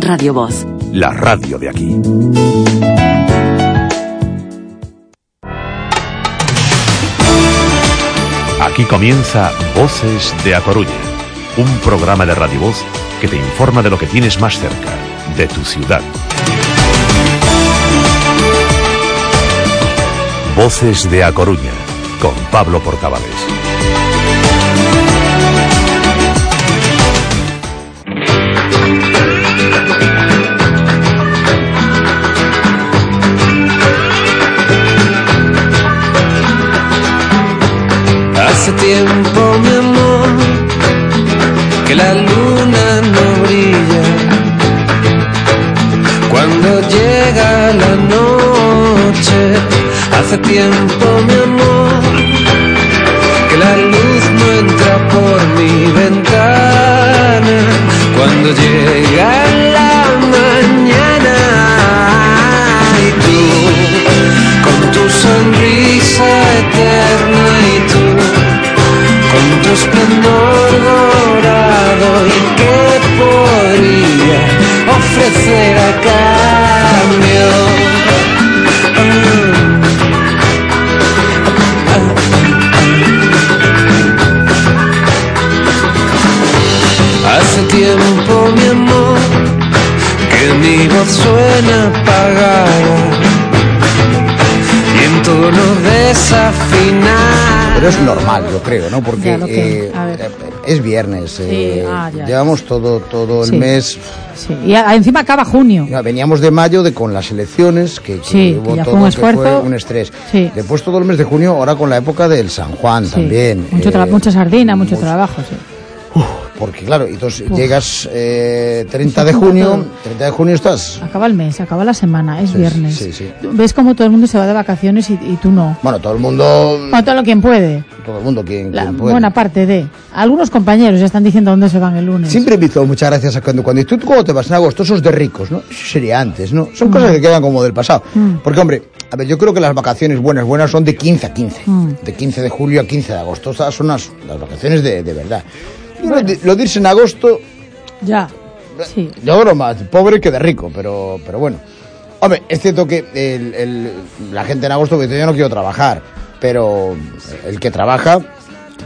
Radio Voz. La radio de aquí. Aquí comienza Voces de A Coruña, un programa de Radio Voz que te informa de lo que tienes más cerca, de tu ciudad. Voces de A Coruña, con Pablo Portavales. Que la luna no brilla. Cuando llega la noche, hace tiempo, mi amor, que la luz no entra por mi ventana. Cuando llega a cambio. Hace tiempo, mi amor, que mi voz suena apagada y en tono desafinado. Pero es normal, yo creo, ¿no? Porque Ya, lo que- eh, es viernes. eh, ah, ya. llevamos todo, todo el Sí. mes. Sí. Y a- encima acaba junio. Veníamos de mayo de con las elecciones, que, que Sí, hubo que ya fue todo, un que esfuerzo. un estrés. Sí. Después todo el mes de junio, ahora con la época del San Juan también. Mucho eh, mucha sardina, mucho mucho- trabajo, sí. Porque claro, entonces Uf. llegas eh, 30 Se de junio, todo. 30 de junio estás... Acaba el mes, acaba la semana, es Sí, viernes. sí, sí. Ves como todo el mundo se va de vacaciones y, y tú no. Bueno, todo el mundo... Bueno, todo lo quien puede. Todo el mundo quien, La quien puede. buena parte de. Algunos compañeros ya están diciendo dónde se van el lunes. Siempre me hizo muchas gracias a cuando, cuando tú cuando te vas en agosto, esos de ricos, ¿no? Eso sería antes, ¿no? Son cosas que quedan como del pasado. Mm. Porque, hombre, a ver, yo creo que las vacaciones buenas, buenas son de 15 a 15. Mm. De 15 de julio a 15 de agosto. Estas son las, las vacaciones de, de verdad. Lo, de, lo de irse en agosto, Ya. Sí. yo creo más pobre que de rico, pero, pero bueno. Hombre, es cierto que el- el- la gente en agosto dice, yo no quiero trabajar, pero el que trabaja,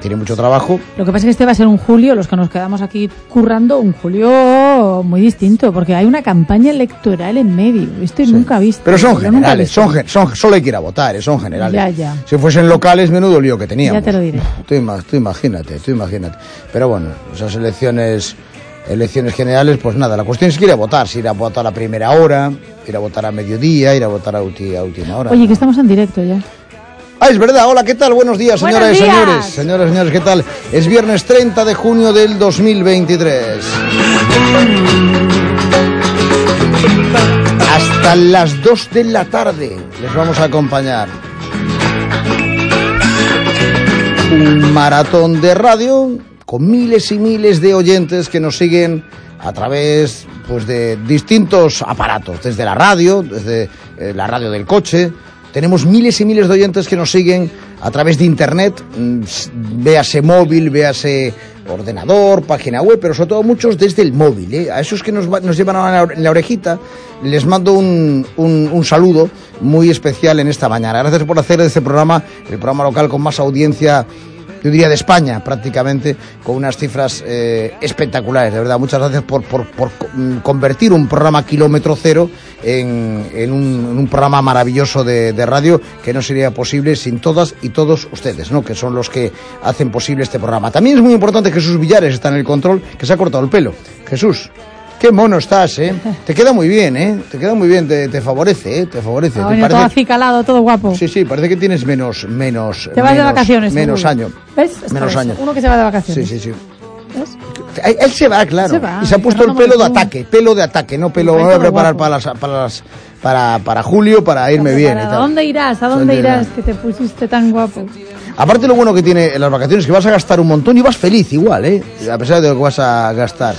tiene mucho trabajo, Lo que pasa es que este va a ser un julio, los que nos quedamos aquí currando, un julio muy distinto, porque hay una campaña electoral en medio. Esto nunca visto. Pero son generales, son, son, solo hay que ir a votar, eh, son generales. Ya, ya. Si fuesen locales, menudo lío que teníamos. Ya te lo diré. Tú, ima- tú imagínate, tú imagínate. Pero bueno, esas elecciones, elecciones generales, pues nada, la cuestión es que ir a votar, si ir a votar a primera hora, ir a votar a mediodía, ir a votar a, ulti- a última hora. Oye, que estamos en directo ya. Ah, es verdad. Hola, ¿qué tal? Buenos días, señoras Buenos y señores. Señoras y señores, ¿qué tal? Es viernes 30 de junio del 2023. Hasta las 2 de la tarde les vamos a acompañar. Un maratón de radio con miles y miles de oyentes que nos siguen a través pues, de distintos aparatos, desde la radio, desde eh, la radio del coche. Tenemos miles y miles de oyentes que nos siguen a través de internet, mm, véase móvil, véase ordenador, página web, pero sobre todo muchos desde el móvil. ¿eh? A esos que nos, nos llevan a la orejita, les mando un, un- un saludo muy especial en esta mañana. Gracias por hacer de este programa el programa local con más audiencia yo diría de España prácticamente, con unas cifras eh, espectaculares, de verdad. Muchas gracias por, por- por mm, convertir un programa kilómetro cero en, un, en un programa maravilloso de, de radio que no sería posible sin todas y todos ustedes, ¿no? que son los que hacen posible este programa. También es muy importante Jesús Villares está en el control, que se ha cortado el pelo. Jesús. Qué mono estás, ¿eh? Te queda muy bien, ¿eh? Te queda muy bien, te, te favorece, ¿eh? Te favorece. Ha Te todo acicalado, todo guapo. Sí, sí, parece que tienes menos, menos. Te vas de vacaciones. Menos seguro. año. ¿Ves? Menos es, año. Uno que se va de vacaciones. Sí, sí, sí. ¿Ves? Él, se va, claro. Se va, y se ha puesto el pelo de ataque, pelo de ataque, no pelo. Me voy a preparar para, las, para, las- para, para julio para irme bien. ¿A dónde irás? ¿A dónde ¿Dónde irás irá? que te pusiste tan guapo? Aparte, lo bueno que tiene en las vacaciones es que vas a gastar un montón y vas feliz igual, ¿eh? A pesar de lo que vas a gastar.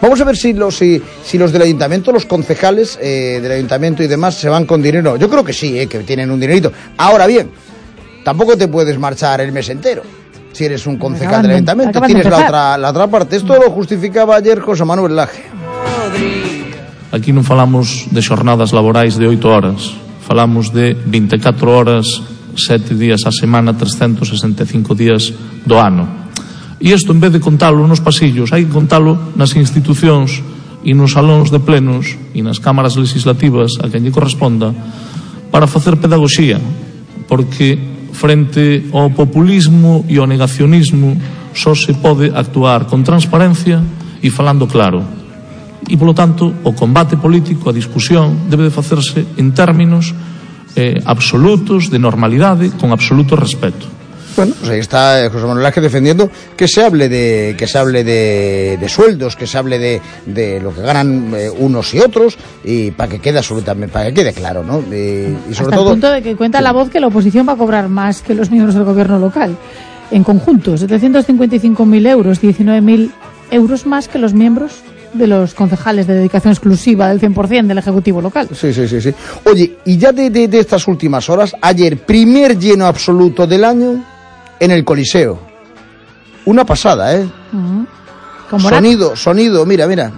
Vamos a ver si los, si, si los del ayuntamiento, los concejales eh, del ayuntamiento y demás se van con dinero. Yo creo que sí, ¿eh? que tienen un dinerito. Ahora bien, tampoco te puedes marchar el mes entero. Si eres un concejal Acaban del de- ayuntamiento, de tienes la otra, la otra parte. Esto lo justificaba ayer José Manuel Laje. Aquí non falamos de xornadas laborais de 8 horas, falamos de 24 horas, 7 días a semana, 365 días do ano. E isto, en vez de contalo nos pasillos, hai que contalo nas institucións e nos salóns de plenos e nas cámaras legislativas a quen lle corresponda para facer pedagogía, porque frente ao populismo e ao negacionismo só se pode actuar con transparencia e falando claro. E, polo tanto, o combate político, a discusión, debe de facerse en términos eh, absolutos de normalidade, con absoluto respeto. Bueno, pues ahí está eh, José Manuel Ángel defendiendo que se hable de que se hable de, de sueldos, que se hable de, de lo que ganan eh, unos y otros y para que quede absolutamente para que quede claro, ¿no? Y, y sobre Hasta todo el punto de que cuenta la voz que la oposición va a cobrar más que los miembros del gobierno local. En conjunto, 755.000 euros, 19.000 euros más que los miembros de los concejales de dedicación exclusiva del 100% del Ejecutivo local. Sí, sí, sí, sí. Oye, y ya de, de, de estas últimas horas, ayer, primer lleno absoluto del año en el Coliseo. Una pasada, ¿eh? Era- Sonido, sonido, mira, mira.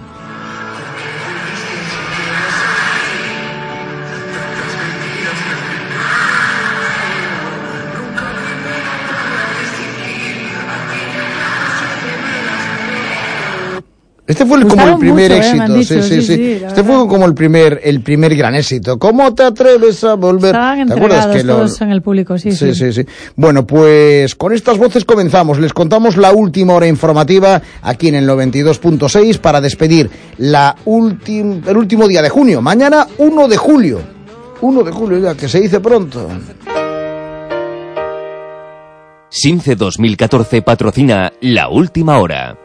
Este fue el- como el primer mucho, eh, éxito, dicho, sí, sí, sí, Este verdad. fue como el primer, el primer gran éxito. ¿Cómo te atreves a volver? Estaban ¿Te acuerdas que lo- todos en el público, sí, sí. sí, sí, sí. Bueno, pues con estas voces comenzamos. Les contamos la última hora informativa aquí en el 92.6 para despedir la últim- el último día de junio. Mañana 1 de julio. 1 de julio ya, que se dice pronto. Since 2014 patrocina La Última Hora.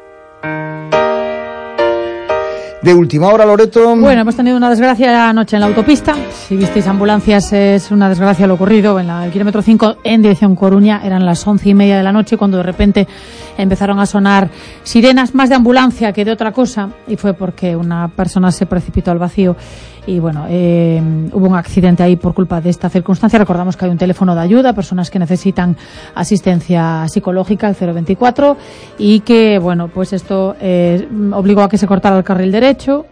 De última hora, Loreto. Bueno, hemos tenido una desgracia anoche en la autopista. Si visteis ambulancias, es una desgracia lo ocurrido en la, el kilómetro 5 en dirección Coruña. Eran las once y media de la noche cuando de repente empezaron a sonar sirenas más de ambulancia que de otra cosa. Y fue porque una persona se precipitó al vacío. Y bueno, eh, hubo un accidente ahí por culpa de esta circunstancia. Recordamos que hay un teléfono de ayuda, personas que necesitan asistencia psicológica, el 024, y que, bueno, pues esto eh, obligó a que se cortara el carril derecho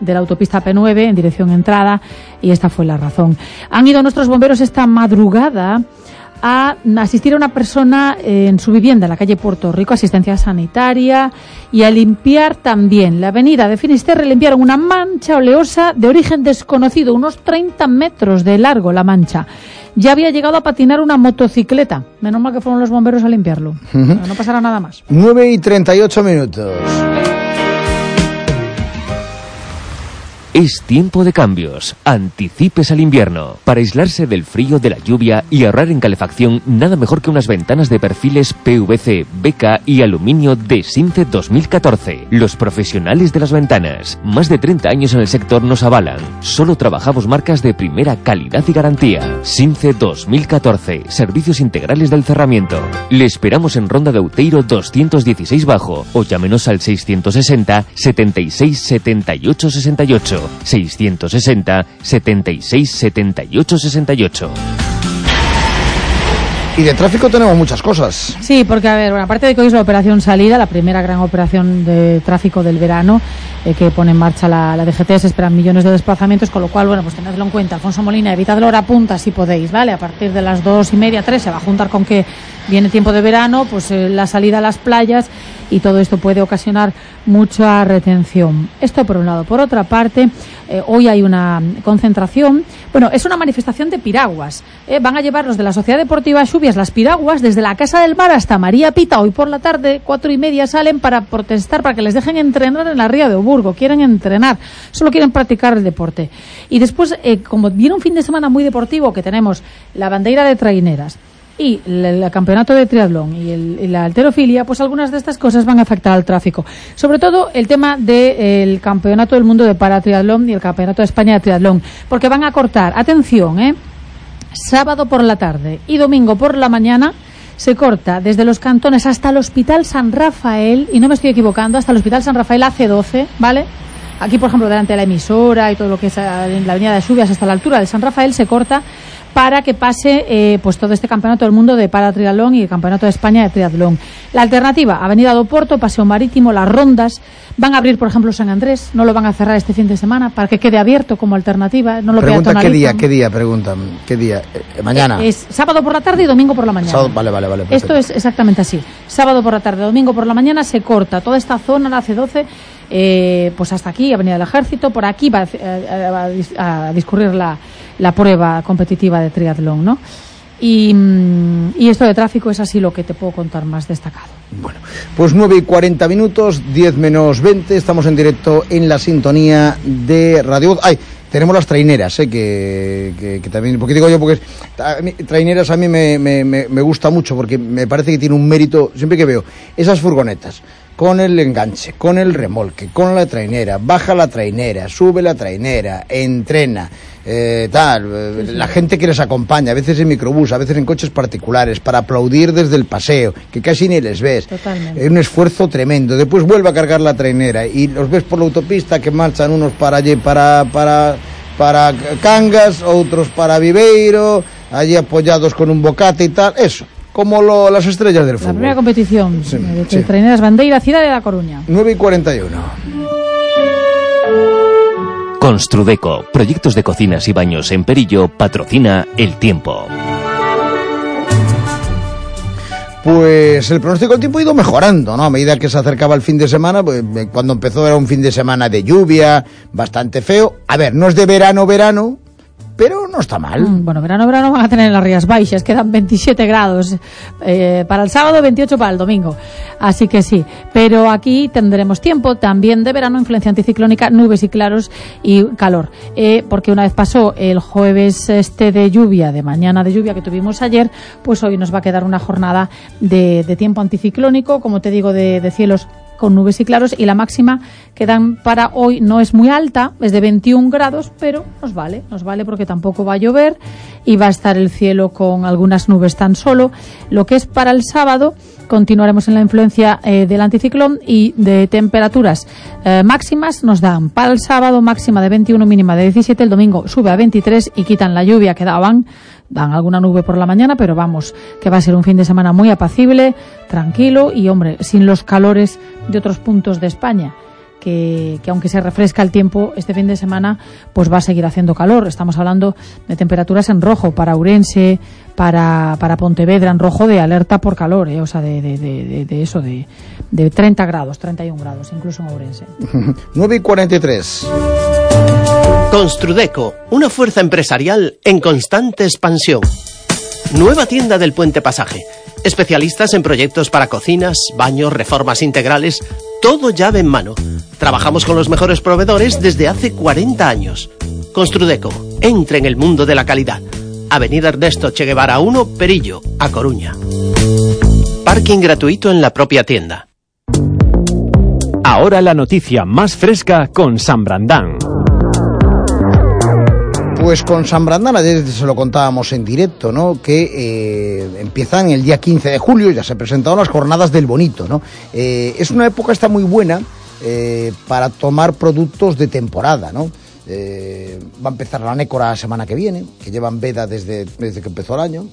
de la autopista P9 en dirección entrada y esta fue la razón. Han ido nuestros bomberos esta madrugada a asistir a una persona eh, en su vivienda en la calle Puerto Rico, asistencia sanitaria, y a limpiar también la avenida de Finisterre. Limpiaron una mancha oleosa de origen desconocido, unos 30 metros de largo la mancha. Ya había llegado a patinar una motocicleta. Menos mal que fueron los bomberos a limpiarlo. No pasará nada más. 9 y 38 minutos. Es tiempo de cambios. Anticipes al invierno. Para aislarse del frío, de la lluvia y ahorrar en calefacción, nada mejor que unas ventanas de perfiles PVC, BK y aluminio de Since 2014. Los profesionales de las ventanas. Más de 30 años en el sector nos avalan. Solo trabajamos marcas de primera calidad y garantía. Since 2014. Servicios integrales del cerramiento. Le esperamos en Ronda de Outeiro 216 bajo o llámenos al 660 76 78 68. 660 76 78 68. Y de tráfico tenemos muchas cosas. Sí, porque a ver, bueno, aparte de que hoy es la operación salida, la primera gran operación de tráfico del verano eh, que pone en marcha la, la DGT, se esperan millones de desplazamientos, con lo cual, bueno, pues tenedlo en cuenta. Alfonso Molina, evitad la hora punta si podéis, ¿vale? A partir de las dos y media, tres, se va a juntar con que viene tiempo de verano, pues eh, la salida a las playas y todo esto puede ocasionar mucha retención. Esto por un lado. Por otra parte, eh, hoy hay una concentración, bueno, es una manifestación de piraguas. van a llevar los de la Sociedad Deportiva Lluvias las piraguas desde la Casa del Mar hasta María Pita. Hoy por la tarde, cuatro y media, salen para protestar, para que les dejen entrenar en la Ría de Oburgo. Quieren entrenar, solo quieren practicar el deporte. Y después, eh, como viene un fin de semana muy deportivo, que tenemos la bandera de traineras, y el, campeonato de triatlón y, el- la alterofilia, pues algunas de estas cosas van a afectar al tráfico. Sobre todo el tema del campeonato del mundo de paratriatlón y el campeonato de España de triatlón, porque van a cortar, atención, ¿eh? sábado por la tarde y domingo por la mañana se corta desde los cantones hasta el Hospital San Rafael, y no me estoy equivocando, hasta el Hospital San Rafael AC12, ¿vale? Aquí, por ejemplo, delante de la emisora y todo lo que es eh, en la avenida de Subias hasta la altura del San Rafael se corta para que pase eh, pues todo este campeonato del mundo de paratriatlón y el campeonato de España de triatlón. La alternativa, Avenida do Porto, Paseo Marítimo, las rondas, van a abrir, por ejemplo, San Andrés, no lo van a cerrar este fin de semana para que quede abierto como alternativa, no lo Pregunta qué día, qué día, preguntan. ¿Qué día? Eh, mañana. Es sábado por la tarde y domingo por la mañana. Sábado- vale, vale, vale. Esto es exactamente así. Sábado por la tarde, domingo por la mañana se corta toda esta zona, la C12, eh, pues hasta aquí, Avenida del Ejército, por aquí va a, a discurrir la, la prueba competitiva de triatlón, ¿no? Y, mm, y esto de tráfico es así lo que te puedo contar más destacado. Bueno, pues 9 y 40 minutos, 10 menos 20, estamos en directo en la sintonía de Radio. Ay, tenemos las traineras, ¿eh? que, que- que también, porque digo yo, porque a traineras a mí me- me- me gusta mucho, porque me parece que tiene un mérito, siempre que veo esas furgonetas, con el enganche, con el remolque, con la trainera, baja la trainera, sube la trainera, entrena, eh, tal, eh, la gente que les acompaña, a veces en microbús, a veces en coches particulares, para aplaudir desde el paseo, que casi ni les ves. Totalmente. Es un esfuerzo tremendo. Después vuelve a cargar la trainera y los ves por la autopista que marchan unos para allí, para, para, para Cangas, otros para Viveiro, allí apoyados con un bocate y tal. Eso, como lo- las estrellas del La primera fútbol. competición Sí, eh, de sí. Traineras Bandeira, ciudad de La Coruña. 9 y 41. Construdeco, proyectos de cocinas y baños en Perillo, patrocina El Tiempo. Pues el pronóstico del tiempo ha ido mejorando, ¿no? A medida que se acercaba el fin de semana, pues, eh, cuando empezó era un fin de semana de lluvia, bastante feo. A ver, no es de verano, verano, pero no está mal. Mm, Bueno, verano, verano van a tener las Rías Baixas, quedan 27 grados eh, para el sábado, 28 para el domingo. Así que sí, pero aquí tendremos tiempo también de verano, influencia anticiclónica, nubes y claros y calor. Eh, porque una vez pasó el jueves este de lluvia, de mañana de lluvia que tuvimos ayer, pues hoy nos va a quedar una jornada de, de tiempo anticiclónico, como te digo, de, de cielos con nubes y claros y la máxima que dan para hoy no es muy alta, es de 21 grados, pero nos vale, nos vale porque tampoco va a llover y va a estar el cielo con algunas nubes tan solo. Lo que es para el sábado, continuaremos en la influencia eh, del anticiclón y de temperaturas eh, máximas nos dan para el sábado máxima de 21, mínima de 17, el domingo sube a 23 y quitan la lluvia que daban dan alguna nube por la mañana, pero vamos, que va a ser un fin de semana muy apacible, tranquilo y, hombre, sin los calores de otros puntos de España. Que, que aunque se refresca el tiempo, este fin de semana pues va a seguir haciendo calor. Estamos hablando de temperaturas en rojo para Urense, para, para Pontevedra, en rojo de alerta por calor, ¿eh? o sea, de, de, de, de- eso, de, de 30 grados, 31 grados, incluso en Ourense. 9 y 43. Construdeco, una fuerza empresarial en constante expansión. Nueva tienda del Puente Pasaje. Especialistas en proyectos para cocinas, baños, reformas integrales, todo llave en mano. Trabajamos con los mejores proveedores desde hace 40 años. Construdeco, entre en el mundo de la calidad. Avenida Ernesto Che Guevara 1, Perillo, A Coruña. Parking gratuito en la propia tienda. Ahora la noticia más fresca con San Brandán. Pues con San Brandán, ayer se lo contábamos en directo, ¿no? Que eh, empiezan el día 15 de julio, ya se presentaron las jornadas del bonito, ¿no? Eh, es una época está muy buena eh, para tomar productos de temporada, ¿no? Va a empezar la nécora la semana que viene, que llevan veda desde, desde que empezó el año.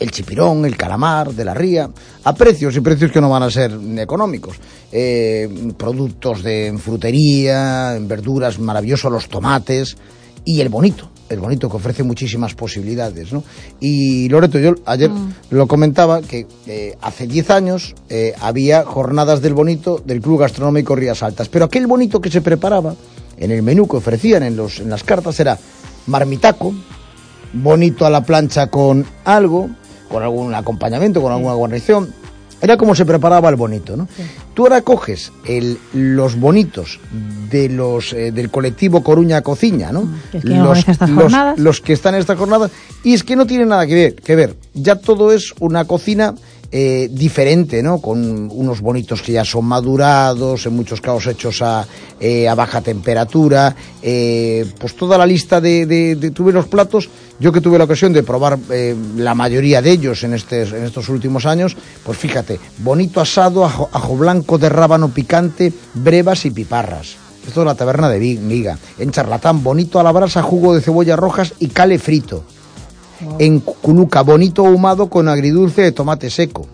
El chipirón, el calamar de la ría, a precios y precios que no van a ser económicos. Productos de frutería, en verduras, maravillosos los tomates y el bonito, el bonito que ofrece muchísimas posibilidades, ¿no? Y Loreto, yo ayer lo comentaba que eh, hace 10 años eh, había jornadas del bonito del Club Gastronómico Rías Altas, pero aquel bonito que se preparaba en el menú que ofrecían en, los, en las cartas era marmitaco, bonito a la plancha con algo, con algún acompañamiento, con alguna guarnición. Era como se preparaba el bonito, ¿no? Tú ahora coges el, los bonitos de los eh, del colectivo Coruña Cociña, ¿no? que es quien los, organiza estas los- jornadas. los que están en esta jornada y es que no tiene nada que ver, que ver. Ya todo es una cocina eh, diferente, ¿no? Con unos bonitos que ya son madurados, en muchos casos hechos a, eh, baja temperatura, eh, pues toda la lista de, de, tuve los platos, yo que tuve la ocasión de probar la mayoría de ellos en, este, en estos últimos años, pues fíjate, bonito asado, ajo, ajo blanco de rábano picante, brevas y piparras. Esto es la taberna de Miga. En charlatán, bonito a la brasa, jugo de cebolla rojas y cale frito. En Culuca, bonito ahumado con agridulce de tomate seco.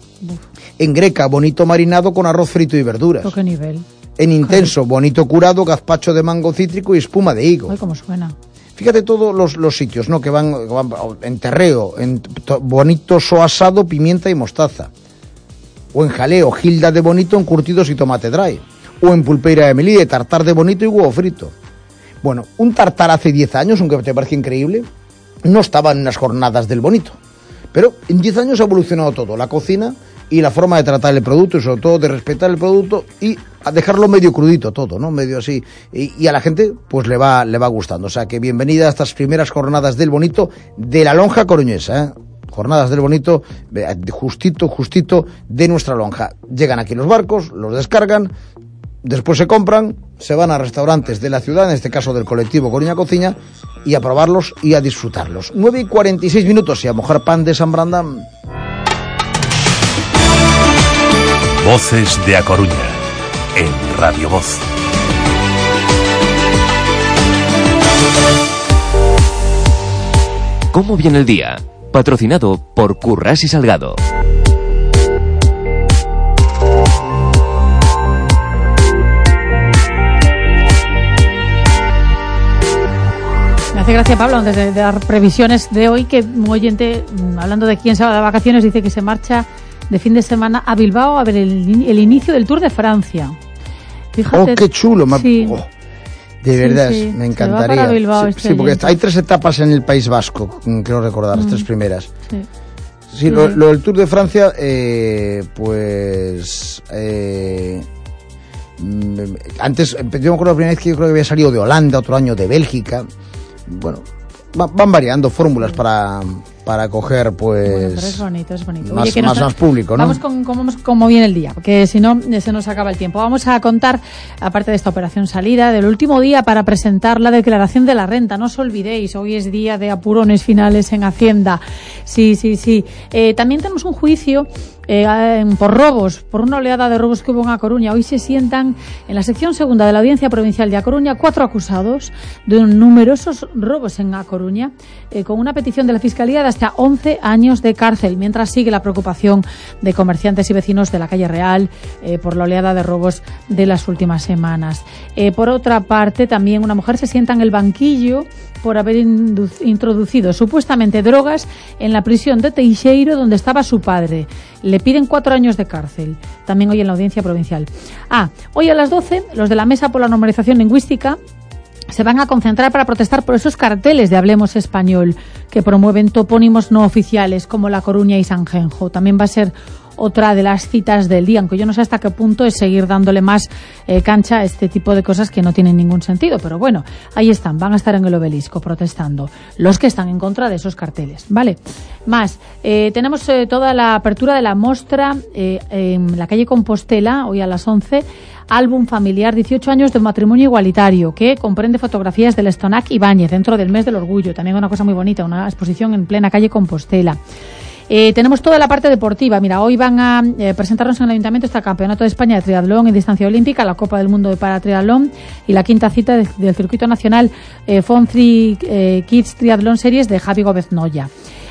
En Greca, bonito marinado con arroz frito y verduras. ¿Pero qué nivel? En Intenso, bonito curado, gazpacho de mango cítrico y espuma de higo. Ay, cómo suena. Fíjate todos los, los sitios, ¿no? Que van, que van en terreo, en to- bonito so asado, pimienta y mostaza. O en jaleo, gilda de bonito en curtidos y tomate dry. O en pulpeira de melí, de tartar de bonito y huevo frito. Bueno, un tartar hace 10 años, aunque te parece increíble, no estaba en las jornadas del bonito. Pero en 10 años ha evolucionado todo, la cocina y la forma de tratar el producto y sobre todo de respetar el producto y a dejarlo medio crudito todo, ¿no? Medio así. Y, a la gente pues le va, le va gustando. O sea que bienvenida a estas primeras jornadas del bonito de la lonja coruñesa, ¿eh? Jornadas del bonito, justito, justito de nuestra lonja. Llegan aquí los barcos, los descargan, Después se compran, se van a restaurantes de la ciudad, en este caso del colectivo Coruña Cocina, y a probarlos y a disfrutarlos. 9 y 46 minutos y a mojar pan de San Brandán. Voces de A Coruña en Radio Voz. ¿Cómo viene el día? Patrocinado por Curras y Salgado. Me hace gracia, Pablo, antes de dar previsiones de hoy, que un oyente, mm, hablando de quién se va de vacaciones, dice que se marcha de fin de semana a Bilbao a ver el, el inicio del Tour de Francia. Fíjate. ¡Oh, qué chulo! Sí. oh, de verdad, sí, me encantaría. para Bilbao sí, este sí, porque hay tres etapas en el País Vasco, mm, creo recordar, las tres primeras. Sí. Sí, lo, lo del Tour de Francia, eh, pues... eh, mm, antes, yo me acuerdo la primera vez que yo creo que había salido de Holanda, otro año de Bélgica. Bueno, va- van variando fórmulas para, para coger, Bueno, pero es pues... bonito, es bonito. más- que más- nos- más público, ¿no? Vamos con cómo, viene el día, porque si no, se nos acaba el tiempo. Vamos a contar, aparte de esta operación salida, del último día para presentar la declaración de la renta. No os olvidéis, hoy es día de apurones finales en Hacienda. Sí, sí, sí. Eh, también tenemos un juicio eh, en- por robos, por una oleada de robos que hubo en A Coruña. Hoy se sientan en la sección segunda de la Audiencia Provincial de A Coruña cuatro acusados de numerosos robos en A Coruña, eh, con una petición de la Fiscalía de hasta 11 años de cárcel, mientras sigue la preocupación de comerciantes y vecinos de la calle Real eh, por la oleada de robos de las últimas semanas. Por otra parte, también una mujer se sienta en el banquillo por haber introducido supuestamente drogas en la prisión de Teixeiro donde estaba su padre. Le piden cuatro años de cárcel, también hoy en la audiencia provincial. Ah, hoy a las 12, los de la Mesa por la Normalización Lingüística se van a concentrar para protestar por esos carteles de Hablemos Español que promueven topónimos no oficiales como La Coruña y Sanjenjo. También va a ser otra de las citas del día, aunque yo no sé hasta qué punto es seguir dándole más eh, cancha a este tipo de cosas que no tienen ningún sentido. Pero bueno, ahí están, van a estar en el obelisco protestando los que están en contra de esos carteles. ¿Vale? Más, eh, tenemos eh, toda la apertura de la mostra eh, en la calle Compostela, hoy a las 11 álbum familiar 18 años de matrimonio igualitario que comprende fotografías del Estonac Ibáñez dentro del mes del orgullo. También una cosa muy bonita, una exposición en plena calle Compostela. Eh, tenemos toda la parte deportiva. Mira, hoy van a eh, presentarnos en el Ayuntamiento este Campeonato de España de Triatlón en distancia olímpica, la Copa del Mundo de Paratriatlón y la quinta cita de- del circuito nacional eh, FON 3 eh, Kids Triatlón Series de Javi Gómez Noya.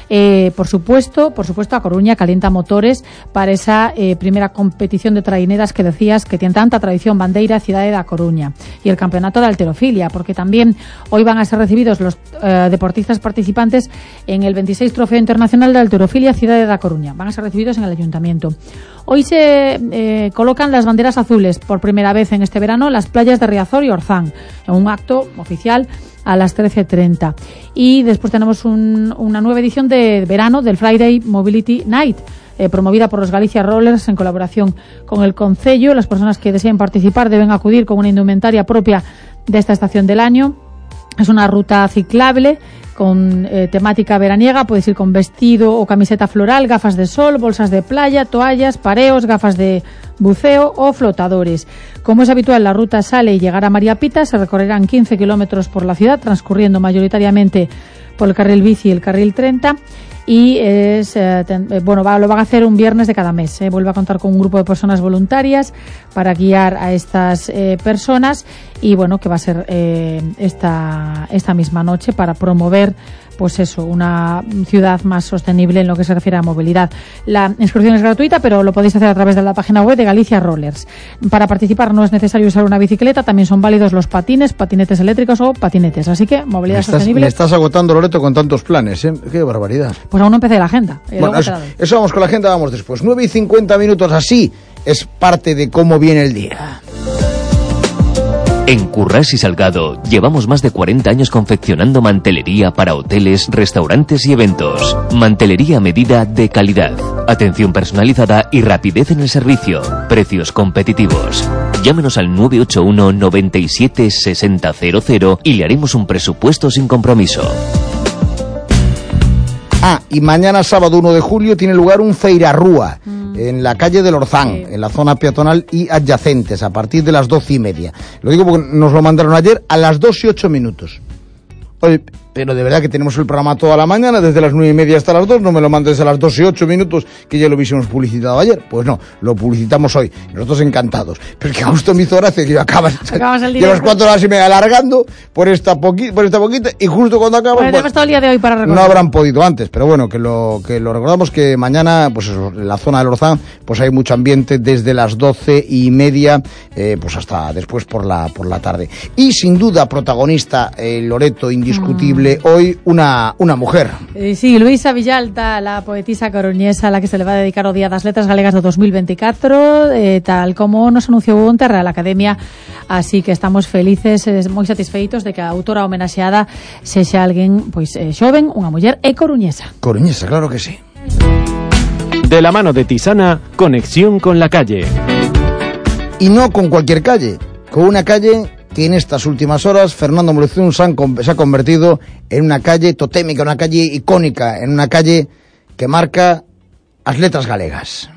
Eh, por supuesto, por supuesto, a Coruña calienta motores para esa eh, primera competición de traineras que decías que tiene tanta tradición, Bandeira, Ciudad de A Coruña. Y el campeonato de alterofilia, porque también hoy van a ser recibidos los eh, deportistas participantes en el 26 Trofeo Internacional de Alterofilia, Ciudad de Da Coruña. Van a ser recibidos en el ayuntamiento. Hoy se eh, colocan las banderas azules por primera vez en este verano en las playas de Riazor y Orzán, en un acto oficial a las 13.30. Y después tenemos un- una nueva edición de verano del Friday Mobility Night, eh, promovida por los Galicia Rollers en colaboración con el Concello. Las personas que deseen participar deben acudir con una indumentaria propia de esta estación del año. Es una ruta ciclable con eh, temática veraniega. Puedes ir con vestido o camiseta floral, gafas de sol, bolsas de playa, toallas, pareos, gafas de buceo o flotadores. Como es habitual, la ruta sale y llegará a María Pita. Se recorrerán 15 kilómetros por la ciudad, transcurriendo mayoritariamente por el carril bici y el carril 30 y es eh, eh, bueno lo van a hacer un viernes de cada mes eh. vuelve a contar con un grupo de personas voluntarias para guiar a estas personas y bueno, que va a ser eh, esta, esta misma noche para promover pues eso, una ciudad más sostenible en lo que se refiere a movilidad. La inscripción es gratuita, pero lo podéis hacer a través de la página web de Galicia Rollers. Para participar no es necesario usar una bicicleta, también son válidos los patines, patinetes eléctricos o patinetes. Así que movilidad Me estás, sostenible. me estás agotando, Loreto, con tantos planes, ¿eh? Qué barbaridad. Pues aún no empecé la agenda. Eh, Bueno, eso, eso vamos con la agenda, vamos después. 9 y 50 minutos así es parte de cómo viene el día. En Currás y Salgado llevamos más de 40 años confeccionando mantelería para hoteles, restaurantes y eventos. Mantelería a medida de calidad, atención personalizada y rapidez en el servicio. Precios competitivos. Llámenos al 981 97 6000 y le haremos un presupuesto sin compromiso. Ah, y mañana sábado 1 de julio tiene lugar un Feirarrúa en la calle del Orzán, en la zona peatonal y adyacentes, a partir de las doce y media. Lo digo porque nos lo mandaron ayer a las dos y ocho minutos. Oye, pero de verdad que tenemos el programa toda la mañana, desde las nueve y media hasta las dos, no me lo mandes a las dos y ocho minutos, que ya lo hubiésemos publicitado ayer. Pues no, lo publicitamos hoy. Nosotros encantados. Pero es que justo me hizo gracia que yo acabas, Acabas el llevas cuatro horas y media alargando por esta, poqui, por esta poquita, y justo cuando acabas... Bueno, pues, todo el día de hoy para recordar. no habrán podido antes, pero bueno, que lo, que lo recordamos que mañana, pues eso, en la zona del Orzán, pues hay mucho ambiente desde las doce y media, eh, pues hasta después por la, por la tarde. Y sin duda, protagonista, eh, Loreto, indiscutible, hoy una, una mujer. Eh, sí, Luisa Villalta, la poetisa coruñesa a la que se le va a dedicar o Día das Letras Galegas do 2024, eh, tal como nos anunciou onte a Real Academia, así que estamos felices, eh, moi satisfeitos de que a autora homenaxeada sexa alguén pois eh, xoven, unha muller e coruñesa. Coruñesa, claro que sí. De la mano de Tisana, conexión con la calle. Y no con cualquier calle, con una calle que en estas últimas horas Fernando Moruzún se, ha convertido en una calle totémica, una calle icónica, en una calle que marca as letras galegas.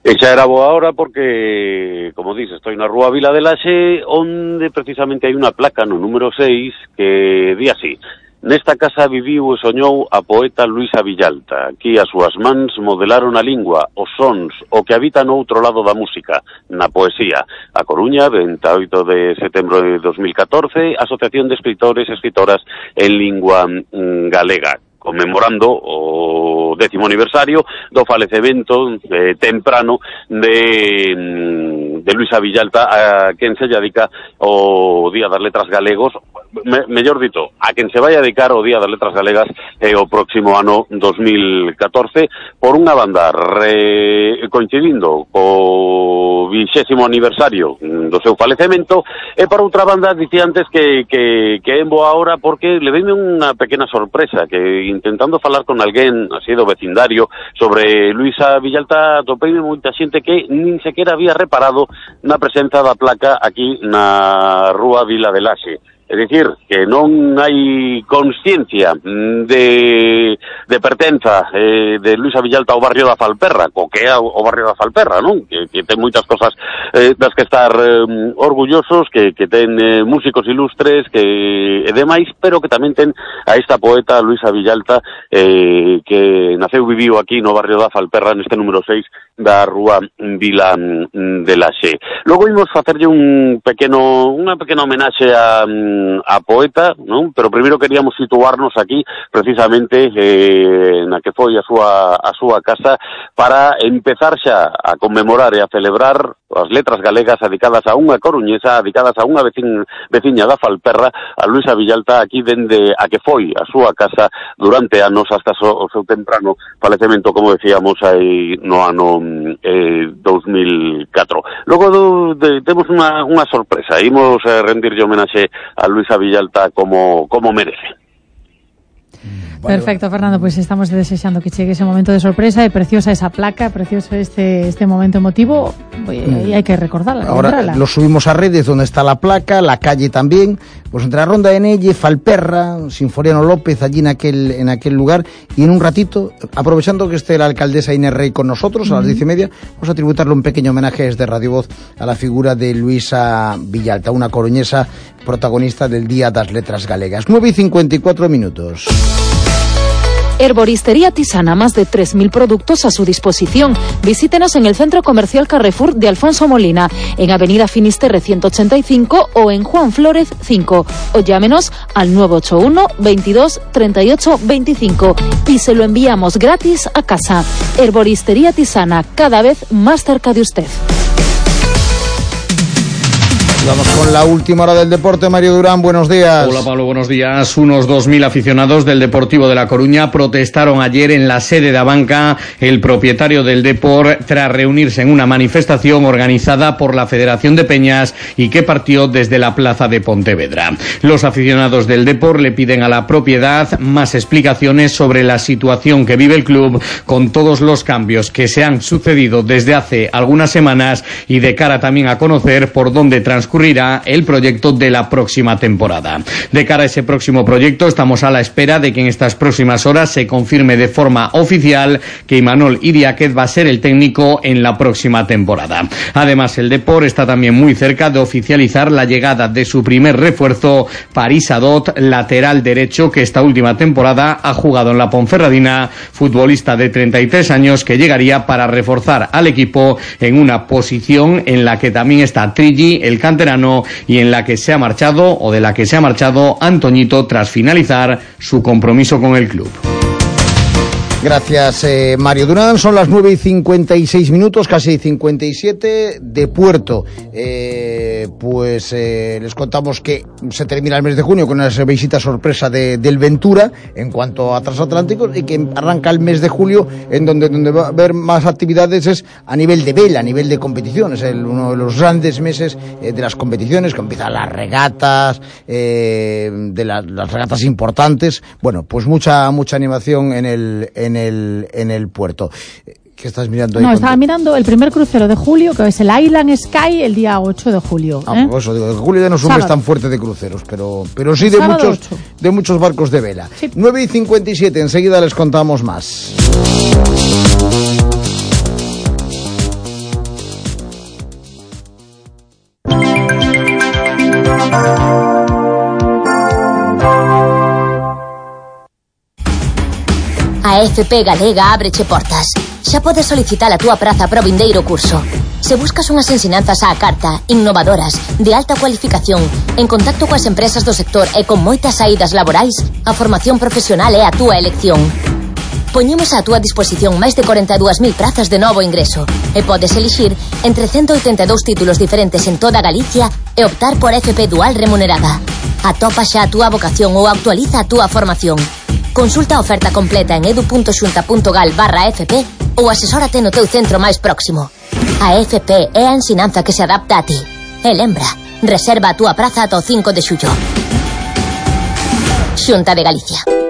E xa era boa hora porque, como dices, estoy na rúa Vila de Laxe onde precisamente hai unha placa no número 6 que di así Nesta casa viviu e soñou a poeta Luisa Villalta. Aquí as súas mans modelaron a lingua, os sons, o que habita no outro lado da música, na poesía. A Coruña, 28 de setembro de 2014, Asociación de Escritores e Escritoras en Lingua mm, Galega conmemorando o décimo aniversario do falecemento eh, temprano de, mm, de Luisa Villalta a quen se dedica o Día das Letras Galegos me, mellor dito, a quen se vai a dedicar o Día das Letras Galegas eh, o próximo ano 2014 por unha banda re, coincidindo co vixésimo aniversario do seu falecemento e por outra banda dicía antes que, que, que en boa hora porque le veime unha pequena sorpresa que intentando falar con alguén así do vecindario sobre Luisa Villalta topeime moita xente que nin sequera había reparado na presenza da placa aquí na rúa Vila de Laxe É dicir, que non hai consciencia mm, de, de pertenza eh, de Luisa Villalta ao barrio da Falperra, co que é o barrio da Falperra, non? Que, que ten moitas cosas eh, das que estar eh, orgullosos, que, que ten eh, músicos ilustres, que e demais, pero que tamén ten a esta poeta Luisa Villalta eh, que naceu e viviu aquí no barrio da Falperra neste número 6 da Rúa Vila mm, de la Xe. Logo imos facerlle un pequeno unha pequena homenaxe a, mm, a poeta, non? Pero primeiro queríamos situarnos aquí precisamente eh, na que foi a súa a súa casa para empezar xa a conmemorar e a celebrar as letras galegas adicadas a unha coruñesa, adicadas a unha vecin, veciña da Falperra, a Luisa Villalta aquí dende a que foi a súa casa durante anos hasta so, o seu temprano falecemento, como decíamos, aí no ano eh, 2004. Logo do, de, temos unha, unha sorpresa, imos eh, rendirlle homenaxe a Luisa Villalta como, como merece. Perfecto, Fernando, pues estamos desexando que chegue ese momento de sorpresa e preciosa esa placa, precioso este este momento emotivo. E hai que recordarla, Ahora lembrala. lo subimos a redes donde está la placa, la calle también, pues entre la ronda de Nelle, Falperra, Sinforiano López, allí en aquel, en aquel lugar, y en un ratito, aprovechando que esté la alcaldesa Inés Rey con nosotros a las diez y media, vamos a tributarle un pequeño homenaje desde Radio Voz a la figura de Luisa Villalta, una coruñesa protagonista del Día das Letras Galegas. 9 y 54 minutos. Herboristería Tisana, más de 3.000 productos a su disposición. Visítenos en el Centro Comercial Carrefour de Alfonso Molina, en Avenida Finisterre 185 o en Juan Flórez 5. O llámenos al 981 22 38 25 y se lo enviamos gratis a casa. Herboristería Tisana, cada vez más cerca de usted. Vamos con la última hora del deporte. Mario Durán, buenos días. Hola Pablo, buenos días. Unos 2.000 aficionados del Deportivo de La Coruña protestaron ayer en la sede de Abanca, el propietario del Depor, tras reunirse en una manifestación organizada por la Federación de Peñas y que partió desde la plaza de Pontevedra. Los aficionados del Depor le piden a la propiedad más explicaciones sobre la situación que vive el club con todos los cambios que se han sucedido desde hace algunas semanas y de cara también a conocer por dónde transcurre ocurrirá el proyecto de la próxima temporada. De cara a ese próximo proyecto, estamos a la espera de que en estas próximas horas se confirme de forma oficial que Imanol Idiáquez va a ser el técnico en la próxima temporada. Además, el Depor está también muy cerca de oficializar la llegada de su primer refuerzo, Paris Adot, lateral derecho que esta última temporada ha jugado en la Ponferradina, futbolista de 33 años que llegaría para reforzar al equipo en una posición en la que también está Trigi, el cante y en la que se ha marchado o de la que se ha marchado Antoñito tras finalizar su compromiso con el club. Gracias, eh, Mario Durán. Son las 9 y 56 minutos, casi 57 de Puerto. Eh, pues eh, les contamos que se termina el mes de junio con una visita sorpresa de, del Ventura en cuanto a transatlánticos y que arranca el mes de julio en donde, donde va a haber más actividades es a nivel de vela, a nivel de competiciones. Es uno de los grandes meses de las competiciones que empiezan las regatas, de las regatas importantes. Bueno, pues mucha, mucha animación en el en el, en el puerto. ¿Qué estás mirando ahí? No, estaba mirando el primer crucero de julio, que es el Island Sky, el día 8 de julio. Ah, ¿eh? pues eso digo, de julio ya no es un mes tan fuerte de cruceros, pero, pero sí de muchos, de muchos barcos de vela. Sí. 9 y 57, enseguida les contamos más. FP Galega ábreche portas. Xa podes solicitar a túa praza para o vindeiro curso. Se buscas unhas ensinanzas á carta, innovadoras, de alta cualificación, en contacto coas empresas do sector e con moitas saídas laborais, a formación profesional é a túa elección. Poñemos á túa disposición máis de 42.000 prazas de novo ingreso e podes elixir entre 182 títulos diferentes en toda Galicia e optar por FP dual remunerada. Atopa xa a túa vocación ou actualiza a túa formación. Consulta a oferta completa en edu.xunta.gal barra FP ou asesórate no teu centro máis próximo. A FP é a ensinanza que se adapta a ti. E lembra, reserva a túa praza ata o 5 de xullo. Xunta de Galicia.